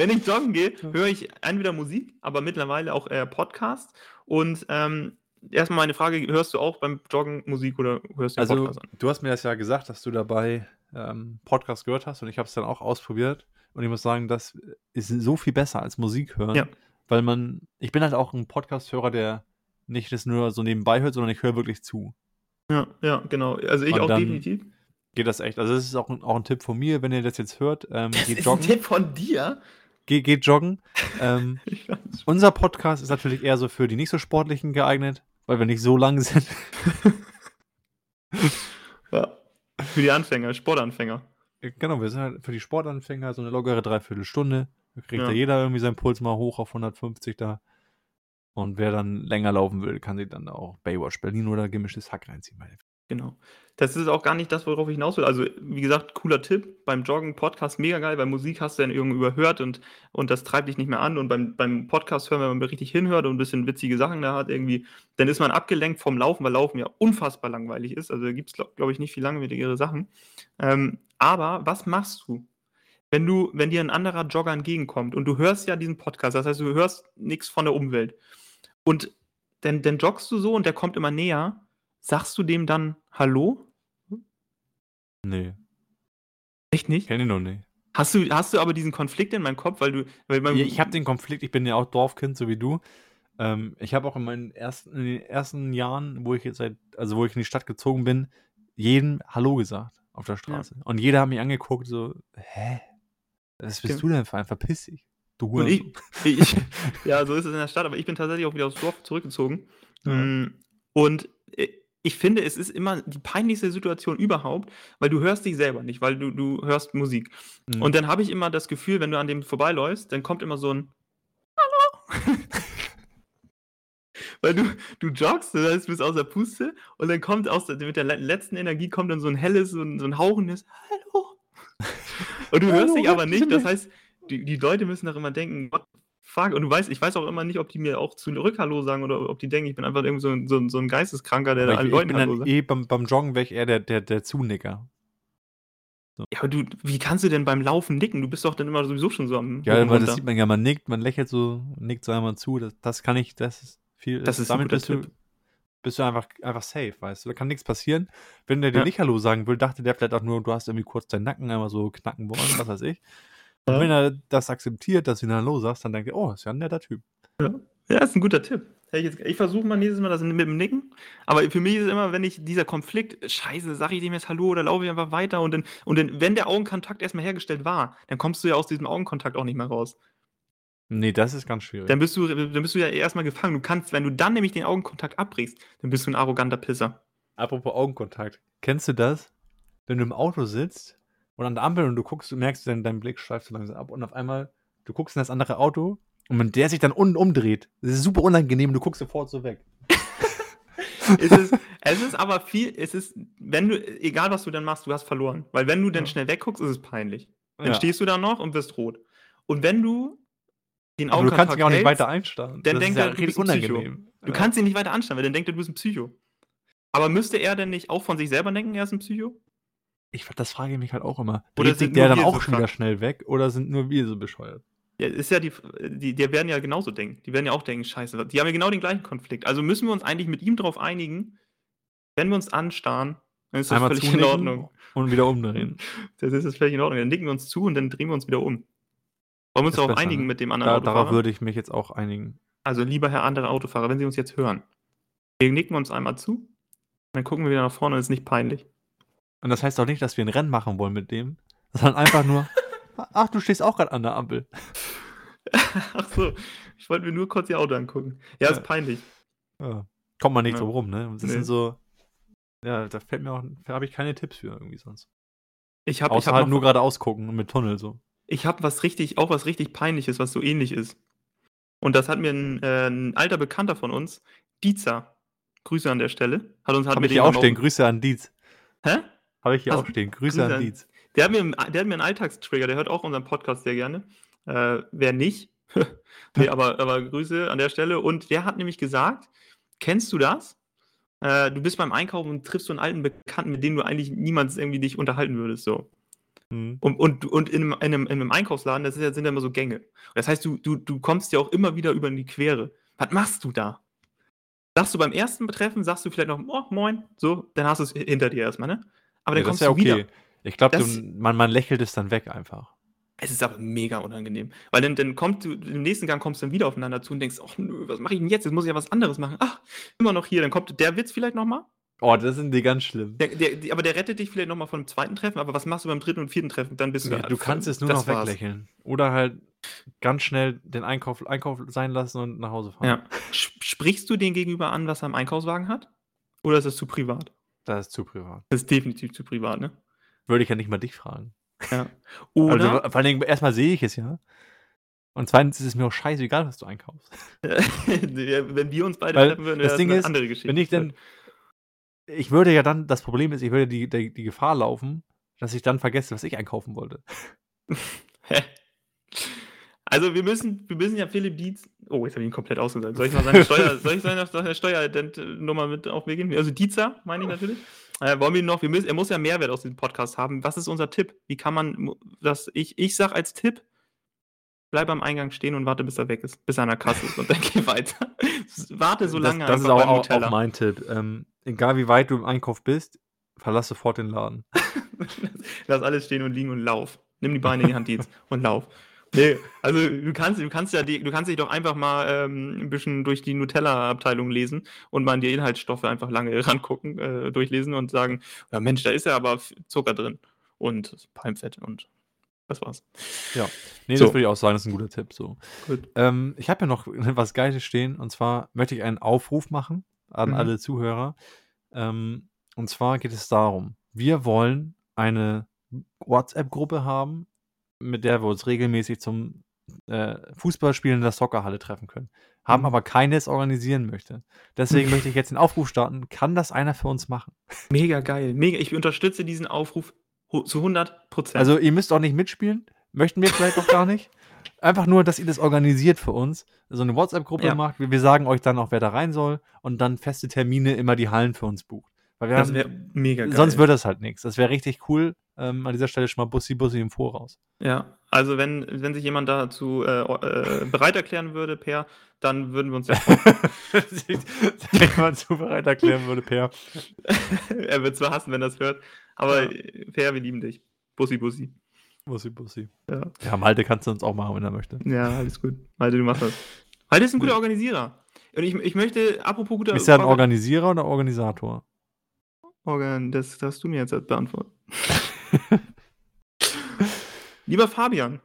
wenn ich joggen gehe, höre ich entweder Musik, aber mittlerweile auch eher Podcast. Und ähm, erstmal meine Frage, hörst du auch beim Joggen Musik oder hörst du Also, Podcast an? du hast mir das ja gesagt, dass du dabei ähm, Podcast gehört hast und ich habe es dann auch ausprobiert. Und ich muss sagen, das ist so viel besser als Musik hören. Ja. Weil man, ich bin halt auch ein Podcast-Hörer, der nicht das nur so nebenbei hört, sondern ich höre wirklich zu. Ja, ja, genau. Also ich Und auch definitiv. Geht das echt? Also, das ist auch, ein- auch ein Tipp von mir, wenn ihr das jetzt hört. Ähm, Das geht ist ein joggen. Tipp von dir. Geht, geht joggen. ähm, unser Podcast ist natürlich eher so für die nicht so sportlichen geeignet, weil wir nicht so lang sind. Ja. Für die Anfänger, Sportanfänger. Genau, wir sind halt für die Sportanfänger so eine lockere Dreiviertelstunde. Da kriegt Ja. da jeder irgendwie seinen Puls mal hoch auf 150 da. Und wer dann länger laufen will, kann sich dann auch Baywatch Berlin oder gemischtes Hack reinziehen. meine. Genau. Das ist auch gar nicht das, worauf ich hinaus will. Also, wie gesagt, cooler Tipp. Beim Joggen, Podcast mega geil, weil Musik hast du dann irgendwie überhört und, und das treibt dich nicht mehr an. Und beim, beim Podcast hören, wenn man richtig hinhört und ein bisschen witzige Sachen da hat, irgendwie, dann ist man abgelenkt vom Laufen, weil Laufen ja unfassbar langweilig ist. Also, da gibt es, glaube glaub ich, nicht viel langweiligere Sachen. Ähm, aber was machst du, wenn du, wenn dir ein anderer Jogger entgegenkommt und du hörst ja diesen Podcast, das heißt, du hörst nichts von der Umwelt. Und dann, dann joggst du so und der kommt immer näher. Sagst du dem dann Hallo? Nee, Echt nicht? kenne ich noch nicht. Hast du, hast du aber diesen Konflikt in meinem Kopf, weil du, weil man, Ja, ich habe den Konflikt, ich bin ja auch Dorfkind, so wie du. Ähm, ich habe auch in meinen ersten, in den ersten Jahren, wo ich jetzt seit, also wo ich in die Stadt gezogen bin, jedem Hallo gesagt auf der Straße. Und jeder hat mich angeguckt, so, hä? Was bist Ja. du denn für ein? Verpiss dich. Du und ich, ich, ja, so ist es in der Stadt, aber ich bin tatsächlich auch wieder aufs Dorf zurückgezogen. Ja. Mm, Und äh, ich finde, es ist immer die peinlichste Situation überhaupt, weil du hörst dich selber nicht, weil du, du hörst Musik. Mhm. Und dann habe ich immer das Gefühl, wenn du an dem vorbeiläufst, dann kommt immer so ein Hallo. Weil du, du joggst, das heißt, du bist aus der Puste und dann kommt aus der, mit der le- letzten Energie kommt dann so ein helles, so ein, so ein hauchendes Hallo. Und du Hallo, hörst dich aber nicht, das heißt, die, die Leute müssen doch immer denken, what the fuck? Und du weißt, ich weiß auch immer nicht, ob die mir auch zurück Hallo sagen oder ob die denken, ich bin einfach irgendwie so, ein- so, ein- so ein Geisteskranker, der Aber da allen Leuten Hallo sagt. eh beim, beim Joggen wäre ich eher der, der, der Zunicker. Ja, aber du, wie kannst du denn beim Laufen nicken? Du bist doch dann immer sowieso schon so am Ja, weil das sieht man ja, man nickt, man lächelt so, nickt so einmal zu. Das, das kann ich, das ist viel. Das ist ein damit guter bist du, Tipp. bist du einfach, einfach safe, weißt du. Da kann nichts passieren. Wenn der dir Ja. nicht Hallo sagen will, dachte der vielleicht auch nur, du hast irgendwie kurz deinen Nacken einmal so knacken wollen, was weiß ich. Und Ja. wenn er das akzeptiert, dass du ihn Hallo sagst, dann denkt er, oh, ist ja ein netter Typ. Ja, ist ein guter Tipp. Ich, ich versuche mal nächstes Mal das mit dem Nicken. Aber für mich ist immer, wenn ich dieser Konflikt, scheiße, sage ich dem jetzt Hallo oder laufe ich einfach weiter und dann, und dann, wenn der Augenkontakt erstmal hergestellt war, dann kommst du ja aus diesem Augenkontakt auch nicht mehr raus. Nee, das ist ganz schwierig. Dann bist du, dann bist du ja erstmal gefangen. Du kannst, wenn du dann nämlich den Augenkontakt abbrichst, dann bist du ein arroganter Pisser. Apropos Augenkontakt. Kennst du das? Wenn du im Auto sitzt und an der Ampel und du guckst, du merkst, dein, dein Blick schweift so langsam ab und auf einmal, du guckst in das andere Auto und wenn der sich dann unten umdreht, das ist super unangenehm du guckst sofort so weg. es, ist, es ist aber viel, es ist, wenn du, egal was du dann machst, du hast verloren. Weil wenn du dann Ja. schnell wegguckst, ist es peinlich. Dann Ja. stehst du da noch und wirst rot. Und wenn du den Aber du kannst dich auch nicht weiter einstarren. dann das denkt ja er, du bist ein Psycho. unangenehm. Du kannst ihn nicht weiter anstarren, weil dann denkt er, du bist ein Psycho. Aber müsste er denn nicht auch von sich selber denken, er ist ein Psycho? Ich, das frage ich mich halt auch immer. Oder sind der dann auch so schon wieder schnell weg oder sind nur wir so bescheuert? Ja, ist ja die, die, die werden ja genauso denken. Die werden ja auch denken, scheiße, die haben ja genau den gleichen Konflikt. Also müssen wir uns eigentlich mit ihm darauf einigen, wenn wir uns anstarren, dann ist das Einmal völlig in Ordnung. und wieder umdrehen. Das ist das völlig in Ordnung. Dann nicken wir uns zu und dann drehen wir uns wieder um. Wollen wir uns darauf besser, einigen ne? mit dem anderen Da, Autofahrer? darauf würde ich mich jetzt auch einigen. Also lieber Herr andere Autofahrer, wenn Sie uns jetzt hören, wir nicken uns einmal zu, dann gucken wir wieder nach vorne und es ist nicht peinlich. Und das heißt auch nicht, dass wir ein Rennen machen wollen mit dem, sondern einfach nur, ach, du stehst auch gerade an der Ampel. Ach so, ich wollte mir nur kurz Ihr Auto angucken. Ja, Ja. ist peinlich. Ja. Kommt man nicht Ja. so rum, ne? Das Nee. sind so, ja, da fällt mir auch, da habe ich keine Tipps für irgendwie sonst. Ich habe hab halt nur geradeaus gucken und mit Tunnel so. Ich habe was richtig, auch was richtig peinliches, was so ähnlich ist. Und das hat mir ein, äh, ein alter Bekannter von uns, Dietzer, Grüße an der Stelle, hat uns hat Habe mir ich den hier auch stehen, Grüße an Dietz. Hä? Habe ich hier Also, auch stehen, Grüße, Grüße an Dietz. Der hat, mir, der hat mir einen Alltagstrigger, der hört auch unseren Podcast sehr gerne. Äh, wer nicht, nee, aber, aber Grüße an der Stelle. Und der hat nämlich gesagt, kennst du das? Äh, du bist beim Einkaufen und triffst so einen alten Bekannten, mit dem du eigentlich niemals irgendwie dich unterhalten würdest. So. Mhm. Und, und, und in, einem, in, einem, in einem Einkaufsladen, das ja, sind ja immer so Gänge. Das heißt, du, du, du kommst ja auch immer wieder über in die Quere. Was machst du da? Sagst du beim ersten Betreffen, sagst du vielleicht noch, oh, moin, so, dann hast du es hinter dir erstmal, ne? Aber dann Ja, das kommst ja du okay. wieder. Ich glaube, man, man lächelt es dann weg einfach. Es ist aber mega unangenehm. Weil dann, dann kommt du, im nächsten Gang kommst du dann wieder aufeinander zu und denkst, ach nö, was mache ich denn jetzt? Jetzt muss ich ja was anderes machen. Ach, immer noch hier. Dann kommt der Witz vielleicht nochmal. Oh, das sind die ganz schlimm. Der, der, die- aber der rettet dich vielleicht nochmal von dem zweiten Treffen. Aber was machst du beim dritten und vierten Treffen? Dann bist du. Du kannst es nur noch weglächeln. Oder halt ganz schnell den Einkauf, Einkauf sein lassen und nach Hause fahren. Ja. Sp- Sprichst du den gegenüber an, was er im Einkaufswagen hat? Oder ist das zu privat? Das ist zu privat. Das ist definitiv zu privat, ne? Würde ich ja nicht mal dich fragen. Ja. Oder Also, vor allen Dingen, erstmal sehe ich es ja. Und zweitens ist es mir auch scheißegal, was du einkaufst. wenn wir uns beide Weil treffen würden, das wäre Ding eine ist, andere Geschichte. Wenn ich dann. Ich würde ja dann, das Problem ist, ich würde die, die, die Gefahr laufen, dass ich dann vergesse, was ich einkaufen wollte. Hä? Also wir müssen, wir müssen ja Philipp Dietz. Oh, jetzt habe ich ihn komplett ausgesagt. Soll ich mal seine Steuer, soll ich seine, seine Steuerident-Nummer mit auf mir gehen? Also Dietzer, meine ich natürlich. Äh, wollen wir noch, wir müssen, er muss ja Mehrwert aus diesem Podcast haben. Was ist unser Tipp? Wie kann man das, ich, ich sag als Tipp, bleib am Eingang stehen und warte, bis er weg ist, bis er an der Kasse ist und dann geh weiter. warte so lange das, das ist auch, auch mein Tipp. Ähm, egal wie weit du im Einkauf bist, verlass sofort den Laden. Lass alles stehen und liegen und lauf. Nimm die Beine in die Hand, Dietz, und lauf. Nee, also du kannst, du kannst ja die, du kannst dich doch einfach mal ähm, ein bisschen durch die Nutella-Abteilung lesen und mal an die Inhaltsstoffe einfach lange rangucken, äh, durchlesen und sagen, ja Mensch, da ist ja aber Zucker drin und Palmfett und das war's. Nee, So. das würde ich auch sagen, das ist ein guter Tipp. So. Gut. Ähm, ich habe ja noch was Geiles stehen und zwar möchte ich einen Aufruf machen an Mhm. alle Zuhörer. Ähm, und zwar geht es darum, wir wollen eine WhatsApp-Gruppe haben, mit der wir uns regelmäßig zum äh, Fußballspielen in der Soccerhalle treffen können. Haben Mhm. aber keines organisieren möchte. Deswegen möchte ich jetzt den Aufruf starten. Kann das einer für uns machen? Mega geil. Mega. Ich unterstütze diesen Aufruf zu 100 Prozent. Also ihr müsst auch nicht mitspielen. Möchten wir vielleicht auch gar nicht. Einfach nur, dass ihr das organisiert für uns. So eine WhatsApp-Gruppe Ja. macht. Wir, wir sagen euch dann auch, wer da rein soll. Und dann feste Termine immer die Hallen für uns bucht. Das wäre mega geil. sonst wird das halt nichts. Das wäre richtig cool. Ähm, an dieser Stelle schon mal Bussi Bussi im Voraus. Ja, also wenn, wenn sich jemand dazu äh, äh, bereit erklären würde, Per, dann würden wir uns ja Wenn jemand zu bereit erklären würde, Per. er wird zwar hassen, wenn er das hört, aber Ja. Per, wir lieben dich. Bussi, Bussi. Bussi Bussi. Ja, Ja, Malte kannst du uns auch machen, wenn er möchte. ja alles gut. Malte, du machst das. Malte ist ein guter Organisierer. Und ich, ich möchte, apropos guter Bist du ein Orga- Organisierer oder Organisator? Organ, das darfst du mir jetzt beantworten. Lieber Fabian,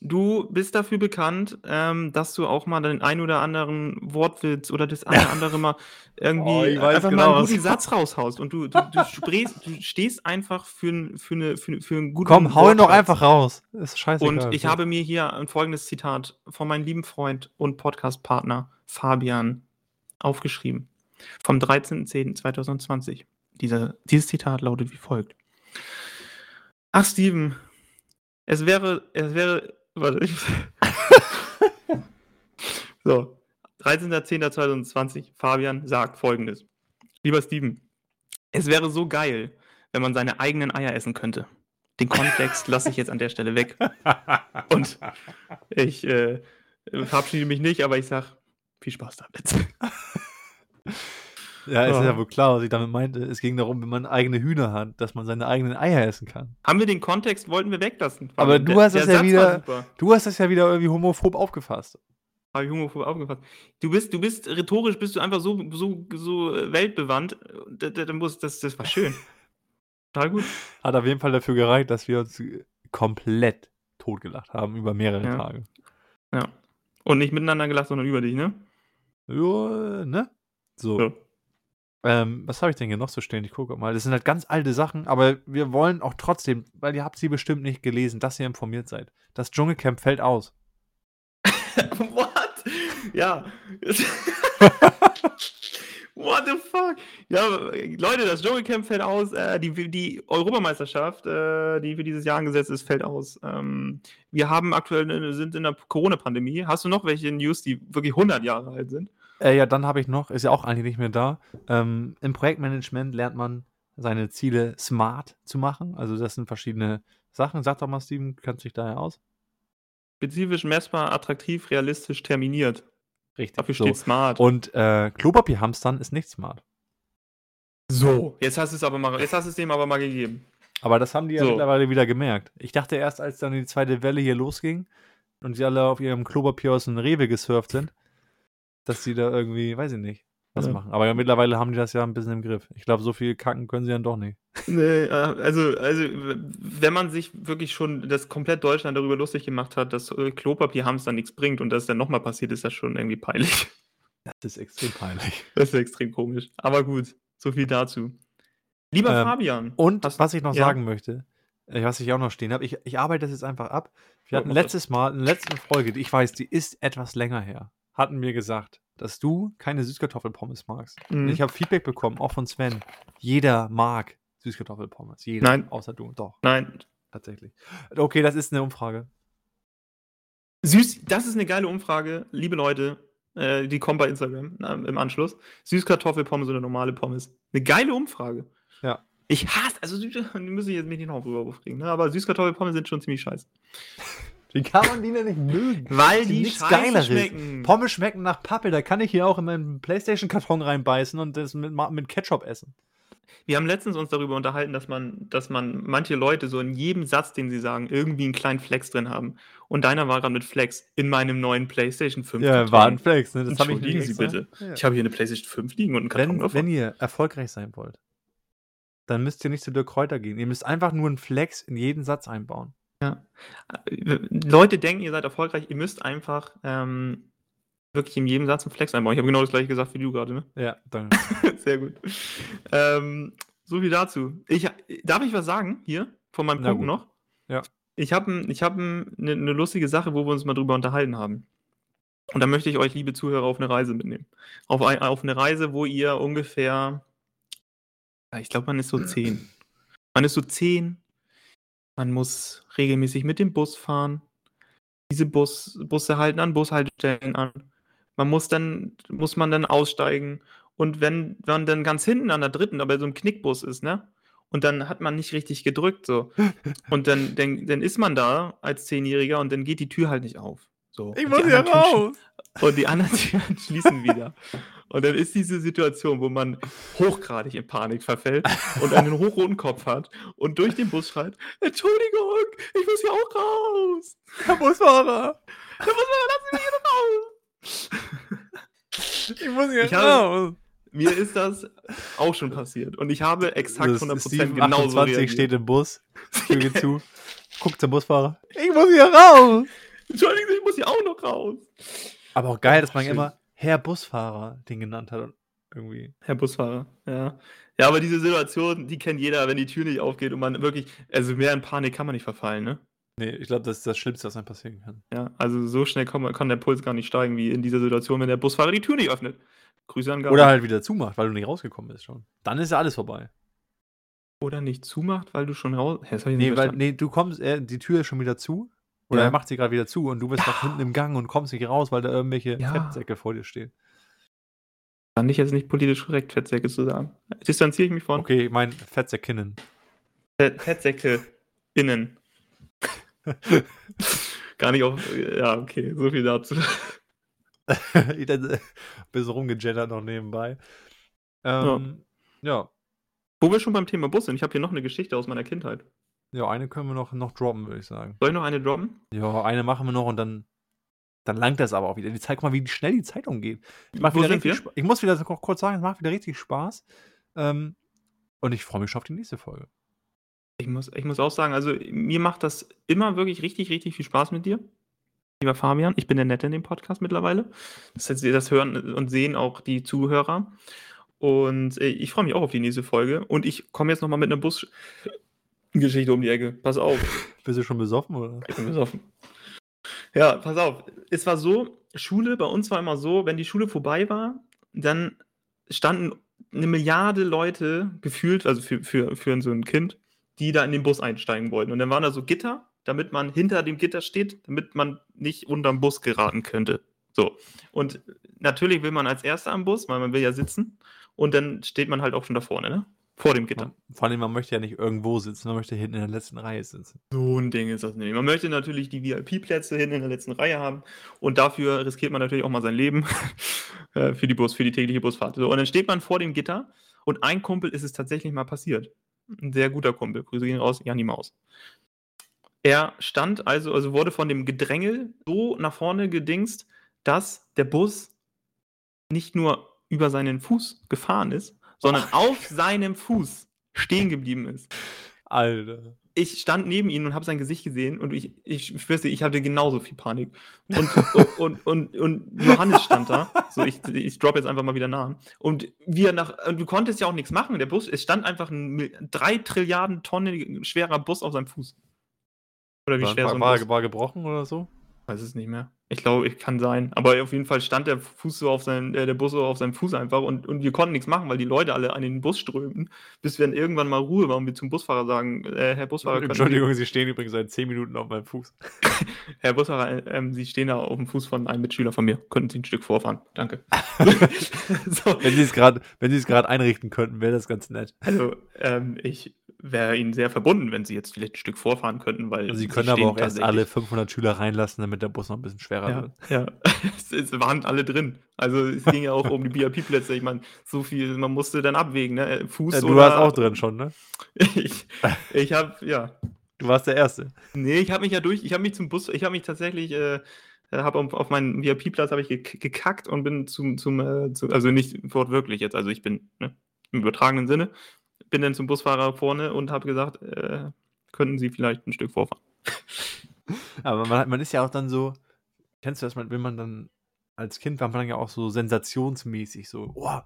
du bist dafür bekannt, ähm, dass du auch mal den ein oder anderen Wortwitz oder das eine oder andere mal irgendwie Oh, einfach genau, mal einen guten Satz raushaust. Und du, du, du, sprichst, du stehst einfach für, für, eine, für, für einen guten Komm, hau ihn doch einfach raus. Ist scheißegal. Und ich habe mir hier ein folgendes Zitat von meinem lieben Freund und Podcast-Partner Fabian aufgeschrieben. Vom 13.10.2020. Dieser, dieses Zitat lautet wie folgt. Ach, Steven, es wäre, es wäre, warte, ich, so, 13.10.2020, Fabian sagt folgendes. Lieber Steven, es wäre so geil, wenn man seine eigenen Eier essen könnte. Den Kontext lasse ich jetzt an der Stelle weg. Und ich äh, verabschiede mich nicht, aber ich sage viel Spaß damit. Ja, ist Ja. ja wohl klar, was ich damit meinte. Es ging darum, wenn man eigene Hühner hat, dass man seine eigenen Eier essen kann. Haben wir den Kontext, wollten wir weglassen. Aber du hast das ja Satz wieder-. Du hast das ja wieder irgendwie homophob aufgefasst. Habe ich homophob aufgefasst. Du bist, du bist rhetorisch bist du einfach so, so, so äh, weltbewandt. Da, da, da muss, das, das war schön. Total gut. Hat auf jeden Fall dafür gereicht, dass wir uns komplett totgelacht haben über mehrere Ja. Tage. Ja. Und nicht miteinander gelacht, sondern über dich, ne? Ja, ne? So. So. Ähm, was habe ich denn hier noch so stehen? Ich gucke mal. Das sind halt ganz alte Sachen, aber wir wollen auch trotzdem, weil ihr habt sie bestimmt nicht gelesen, dass ihr informiert seid. Das Dschungelcamp fällt aus. What? Ja. What the fuck? Ja, Leute, das Dschungelcamp fällt aus. Äh, die, die Europameisterschaft, äh, die für dieses Jahr angesetzt ist, fällt aus. Ähm, wir haben aktuell sind in der Corona-Pandemie. Hast du noch welche News, die wirklich 100 Jahre alt sind? Äh, ja, dann habe ich noch, ist ja auch eigentlich nicht mehr da. Ähm, Im Projektmanagement lernt man seine Ziele smart zu machen. Also das sind verschiedene Sachen. Sag doch mal, Steven, kennst dich daher aus? Spezifisch, messbar, attraktiv, realistisch, terminiert. Richtig. Dafür so. steht smart. Und äh, Klopapierhamstern ist nicht smart. So, jetzt hast du es aber mal, jetzt hast du es dem aber mal gegeben. Aber das haben die ja So. mittlerweile wieder gemerkt. Ich dachte erst, als dann die zweite Welle hier losging und sie alle auf ihrem Klopapier aus dem Rewe gesurft sind, dass sie da irgendwie, weiß ich nicht, was Ja. machen. Aber ja, mittlerweile haben die das ja ein bisschen im Griff. Ich glaube, so viel kacken können sie dann doch nicht. Nee, äh, also, also, wenn man sich wirklich schon das komplett Deutschland darüber lustig gemacht hat, dass äh, Klopapierhamster nichts bringt und das dann nochmal passiert, ist das schon irgendwie peinlich. Das ist extrem peinlich. Das ist extrem komisch. Aber gut, so viel dazu. Lieber Ähm, Fabian. Und hast- was ich noch ja. sagen möchte, äh, was ich auch noch stehen habe, ich, ich arbeite das jetzt einfach ab. Wir hatten letztes Mal, in der letzten Folge, die ich weiß, die ist etwas länger her, hatten wir gesagt, dass du keine Süßkartoffelpommes magst. Mhm. ich habe Feedback bekommen, auch von Sven. Jeder mag Süßkartoffelpommes. Jeder. Nein. Außer du. Doch, Nein, tatsächlich. Okay, das ist eine Umfrage. Süß, das ist eine geile Umfrage, liebe Leute. Äh, die kommt bei Instagram na, im Anschluss. Süßkartoffelpommes oder normale Pommes. Eine geile Umfrage. Ja. Ich hasse, also die müssen jetzt mich nicht noch drüber aufregen, ne? aber Süßkartoffelpommes sind schon ziemlich scheiße. Wie kann man die denn nicht mögen? Weil Sind die nichts scheiße Geileres. schmecken. Pommes schmecken nach Pappe, da kann ich hier auch in meinen Playstation-Karton reinbeißen und das mit, mit Ketchup essen. Wir haben letztens uns darüber unterhalten, dass man, dass man manche Leute so in jedem Satz, den sie sagen, irgendwie einen kleinen Flex drin haben. Und deiner war gerade mit Flex in meinem neuen PlayStation 5. Ja, Karton. war ein Flex, ne? Das habe ich nicht Sie bitte. Ja. Ich habe hier eine PlayStation 5 liegen und einen Karton Wenn, davon. wenn ihr erfolgreich sein wollt, dann müsst ihr nicht zu Dirk Kräuter gehen. Ihr müsst einfach nur einen Flex in jeden Satz einbauen. Leute denken, ihr seid erfolgreich, ihr müsst einfach ähm, wirklich in jedem Satz einen Flex einbauen. Ich habe genau das gleiche gesagt wie du gerade, ne? Ja, danke. Sehr gut. Ähm, so viel dazu. Ich, darf ich was sagen hier von meinem Punkt noch? Ja. Ich habe ich hab eine ne lustige Sache, wo wir uns mal drüber unterhalten haben. Und da möchte ich euch, liebe Zuhörer, auf eine Reise mitnehmen. Auf, ein, auf eine Reise, wo ihr ungefähr, ja, ich glaube, man ist so zehn. Man ist so zehn. Man muss regelmäßig mit dem Bus fahren. Diese Bus, Busse halten an Bushaltestellen an. Man muss dann, muss man dann aussteigen. Und wenn man dann ganz hinten an der dritten, aber so ein Knickbus ist, ne? Und dann hat man nicht richtig gedrückt, so. Und dann, dann, dann ist man da als Zehnjähriger und dann geht die Tür halt nicht auf. So. Und die anderen Türen sch- Und die anderen Türen schließen wieder. Und dann ist diese Situation, wo man hochgradig in Panik verfällt und einen hochroten Kopf hat und durch den Bus schreit: Entschuldigung, ich muss hier auch raus. Herr Busfahrer! Da muss man, lass mich hier raus. Ich muss hier Ich habe- Mir ist das auch schon passiert. Und ich habe exakt 100% Steven genauso 28 reagiert. steht im Bus, Tür geht zu, guckt zum Busfahrer. Ich muss hier raus! Entschuldigung, ich muss hier auch noch raus. Aber auch geil, dass man Schön. immer Herr Busfahrer den genannt hat. Irgendwie. Herr Busfahrer, ja. Ja, aber diese Situation, die kennt jeder, wenn die Tür nicht aufgeht und man wirklich, also mehr in Panik kann man nicht verfallen, ne? Nee, ich glaube, das ist das Schlimmste, was einem passieren kann. Ja, also so schnell kann, man, kann der Puls gar nicht steigen wie in dieser Situation, wenn der Busfahrer die Tür nicht öffnet. Grüße an Gabi. Oder halt wieder zumacht, weil du nicht rausgekommen bist schon. Dann ist ja alles vorbei. Oder nicht zumacht, weil du schon raus. Hä, Nee, weil, nee, du kommst, äh, die Tür ist schon wieder zu. Oder Ja. er macht sie gerade wieder zu und du bist noch hinten im Gang und kommst nicht raus, weil da irgendwelche Ja. Fettsäcke vor dir stehen. Fand ich jetzt nicht politisch korrekt, Fettsäcke zu sagen. Distanziere ich mich von. Okay, ich mein Fettsäckinnen. Fett- Fettsäcke innen. Gar nicht auf. Ja, okay, so viel dazu. bisschen rumgegendert noch nebenbei. Ähm, ja. Wo wir schon beim Thema Bus sind, ich habe hier noch eine Geschichte aus meiner Kindheit. Ja. eine können wir noch, noch droppen, würde ich sagen. Soll ich noch eine droppen? Ja, eine machen wir noch und dann, dann langt das aber auch wieder. Die Zeit, guck mal, wie schnell die Zeit umgeht. Ich, wieder richtig ich muss wieder kurz sagen, es macht wieder richtig Spaß. Ähm, und ich freue mich schon auf die nächste Folge. Ich muss, ich muss auch sagen, also mir macht das immer wirklich richtig, richtig viel Spaß mit dir. Lieber Fabian, ich bin der Nette in dem Podcast mittlerweile. Das, heißt, das hören und sehen auch die Zuhörer. Und äh, ich freue mich auch auf die nächste Folge. Und ich komme jetzt nochmal mit einer Busgeschichte um die Ecke. Pass auf. Bist du schon besoffen, oder? Ich bin besoffen. Ja, pass auf. Es war so, Schule, bei uns war immer so, wenn die Schule vorbei war, dann standen eine Milliarde Leute gefühlt, also für, für, für so ein Kind, die da in den Bus einsteigen wollten. Und dann waren da so Gitter, damit man hinter dem Gitter steht, damit man nicht unterm Bus geraten könnte. So. Und natürlich will man als Erster am Bus, weil man will ja sitzen. Und dann steht man halt auch schon da vorne, ne? Vor dem Gitter. Vor allem, man möchte ja nicht irgendwo sitzen, man möchte hinten in der letzten Reihe sitzen. So ein Ding ist das nicht. Man möchte natürlich die VIP-Plätze hinten in der letzten Reihe haben und dafür riskiert man natürlich auch mal sein Leben äh, für die Bus, für die tägliche Busfahrt. So, und dann steht man vor dem Gitter und ein Kumpel ist es tatsächlich mal passiert. Ein sehr guter Kumpel. Grüße gehen raus, Janni Maus. Er stand also, also wurde von dem Gedrängel so nach vorne gedingst, dass der Bus nicht nur über seinen Fuß gefahren ist, sondern auf seinem Fuß stehen geblieben ist. Alter. Ich stand neben ihm und habe sein Gesicht gesehen und ich, ich schwör's dir, ich hatte genauso viel Panik. Und, und, und, und, Johannes stand da. So, ich, ich drop jetzt einfach mal wieder Namen. Und wir nach, und du konntest ja auch nichts machen. Der Bus, es stand einfach ein drei Trilliarden Tonnen schwerer Bus auf seinem Fuß. Oder wie war, schwer war, so ein Bus. war gebrochen oder so? Weiß es nicht mehr. Ich glaube, ich kann sein. Aber auf jeden Fall stand der Fuß so auf seinem, äh, der Bus so auf seinem Fuß einfach und, und wir konnten nichts machen, weil die Leute alle an den Bus strömten, bis wir dann irgendwann mal Ruhe waren und wir zum Busfahrer sagen, äh, Herr Busfahrer, Entschuldigung, Sie stehen übrigens seit 10 Minuten auf meinem Fuß. Herr Busfahrer, äh, Sie stehen da auf dem Fuß von einem Mitschüler von mir. Könnten Sie ein Stück vorfahren? Danke. so. Wenn Sie es gerade, wenn Sie es gerade einrichten könnten, wäre das ganz nett. Also, ähm, ich wäre ihnen sehr verbunden, wenn sie jetzt vielleicht ein Stück vorfahren könnten, weil also sie können aber auch erst alle 500 Schüler reinlassen, damit der Bus noch ein bisschen schwerer ja, wird. Ja, es, es, waren alle drin. Also es ging ja auch um die BIP-Plätze. Ich meine, so viel, man musste dann abwägen, ne? Fuß ja, du oder... warst auch drin schon, ne? ich ich habe, ja. Du warst der Erste. Nee, ich habe mich ja durch, ich habe mich zum Bus, ich habe mich tatsächlich, äh, habe auf, auf meinen VIP-Platz habe ich gekackt und bin zum, zum, äh, zu, also nicht wortwörtlich jetzt, also ich bin ne, im übertragenen Sinne, bin dann zum Busfahrer vorne und habe gesagt, äh, könnten Sie vielleicht ein Stück vorfahren. Aber man, man, ist ja auch dann so, kennst du das, wenn man dann als Kind war man dann ja auch so sensationsmäßig so, oh,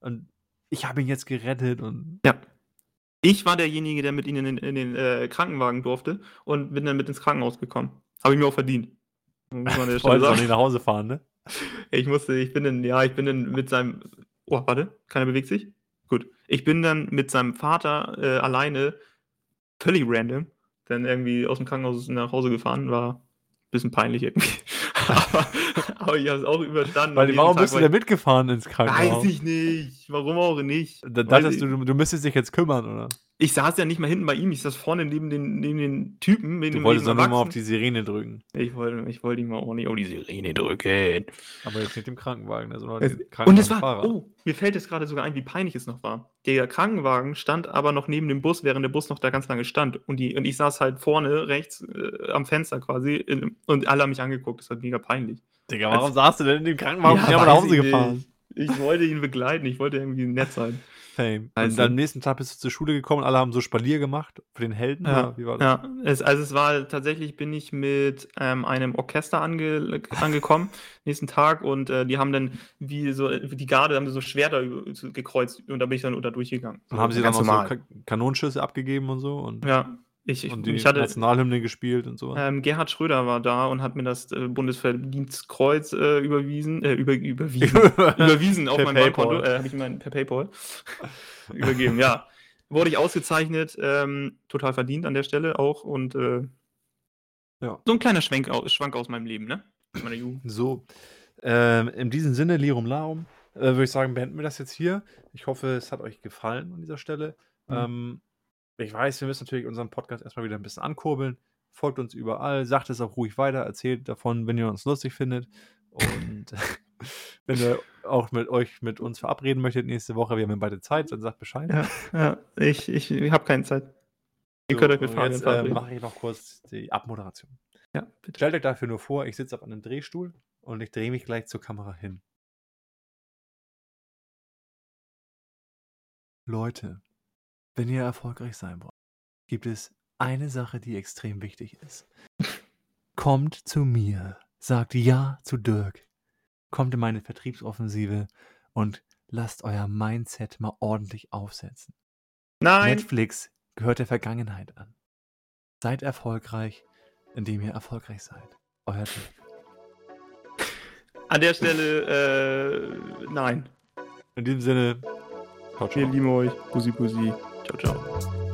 und ich habe ihn jetzt gerettet und. Ja. Ich war derjenige, der mit ihnen in, in den äh, Krankenwagen durfte und bin dann mit ins Krankenhaus gekommen. Habe ich mir auch verdient. Muss man auch nicht nach Hause fahren, ne? Ich musste, ich bin dann, ja, ich bin dann mit seinem. Oh, warte, keiner bewegt sich. Ich bin dann mit seinem Vater äh, alleine, völlig random, dann irgendwie aus dem Krankenhaus nach Hause gefahren. War ein bisschen peinlich irgendwie. aber, aber ich habe es auch überstanden. Weil, warum Tag bist du denn mitgefahren ins Krankenhaus? Weiß ich nicht. Warum auch nicht? Da dachtest du, du müsstest dich jetzt kümmern, oder? Ich saß ja nicht mal hinten bei ihm, ich saß vorne neben den, neben den Typen. Neben du wolltest doch nur mal auf die Sirene drücken. Ich wollte, ich wollte ihn mal auch nicht auf die Sirene drücken. Aber jetzt mit dem Krankenwagen. Also es, und es war, oh, mir fällt jetzt gerade sogar ein, wie peinlich es noch war. Der Krankenwagen stand aber noch neben dem Bus, während der Bus noch da ganz lange stand. Und, die, und ich saß halt vorne rechts äh, am Fenster quasi in, und alle haben mich angeguckt. Das war mega peinlich. Digga, warum Als, saßt du denn in dem Krankenwagen ja, und nach Hause gefahren? Ich wollte ihn begleiten, ich wollte irgendwie nett sein. Fame. Also, und am nächsten Tag bist du zur Schule gekommen, alle haben so Spalier gemacht für den Helden. Ja, wie war das? ja. Es, also es war tatsächlich, bin ich mit ähm, einem Orchester ange, angekommen, nächsten Tag, und äh, die haben dann, wie so, die Garde haben so Schwerter gekreuzt und da bin ich dann da durchgegangen. Und haben sie dann auch so Kanonenschüsse abgegeben und so? Und ja, ich, und die ich hatte, Nationalhymne gespielt und so. Ähm, Gerhard Schröder war da und hat mir das äh, Bundesverdienstkreuz äh, überwiesen, äh, über, überwiesen, überwiesen auf mein Bankkonto, äh, habe ich mein per PayPal übergeben. Ja, wurde ich ausgezeichnet, ähm, total verdient an der Stelle auch und äh, ja. so ein kleiner Schwenk Schwank aus meinem Leben, ne? Meiner Jugend. So, ähm, in diesem Sinne, Lirum Larum, äh, würde ich sagen, beenden wir das jetzt hier. Ich hoffe, es hat euch gefallen an dieser Stelle. Mhm. Ich weiß, wir müssen natürlich unseren Podcast erstmal wieder ein bisschen ankurbeln. Folgt uns überall, sagt es auch ruhig weiter, erzählt davon, wenn ihr uns lustig findet. Und wenn ihr auch mit euch mit uns verabreden möchtet nächste Woche, wir haben ja beide Zeit, dann sagt Bescheid. Ja, ja ich, ich, ich habe keine Zeit. Ihr so, könnt euch mit Fragen Jetzt äh, mache ich noch kurz die Abmoderation. Ja, bitte. Stellt euch dafür nur vor, ich sitze auf einem Drehstuhl und ich drehe mich gleich zur Kamera hin. Leute, wenn ihr erfolgreich sein wollt, gibt es eine Sache, die extrem wichtig ist. Kommt zu mir, sagt Ja zu Dirk. Kommt in meine Vertriebsoffensive und lasst euer Mindset mal ordentlich aufsetzen. Nein. Netflix gehört der Vergangenheit an. Seid erfolgreich, indem ihr erfolgreich seid. Euer Dirk. An der Stelle, äh, nein. In diesem Sinne, ciao, ciao. Wir lieben euch. Pussy, Pussy. Ciao, ciao.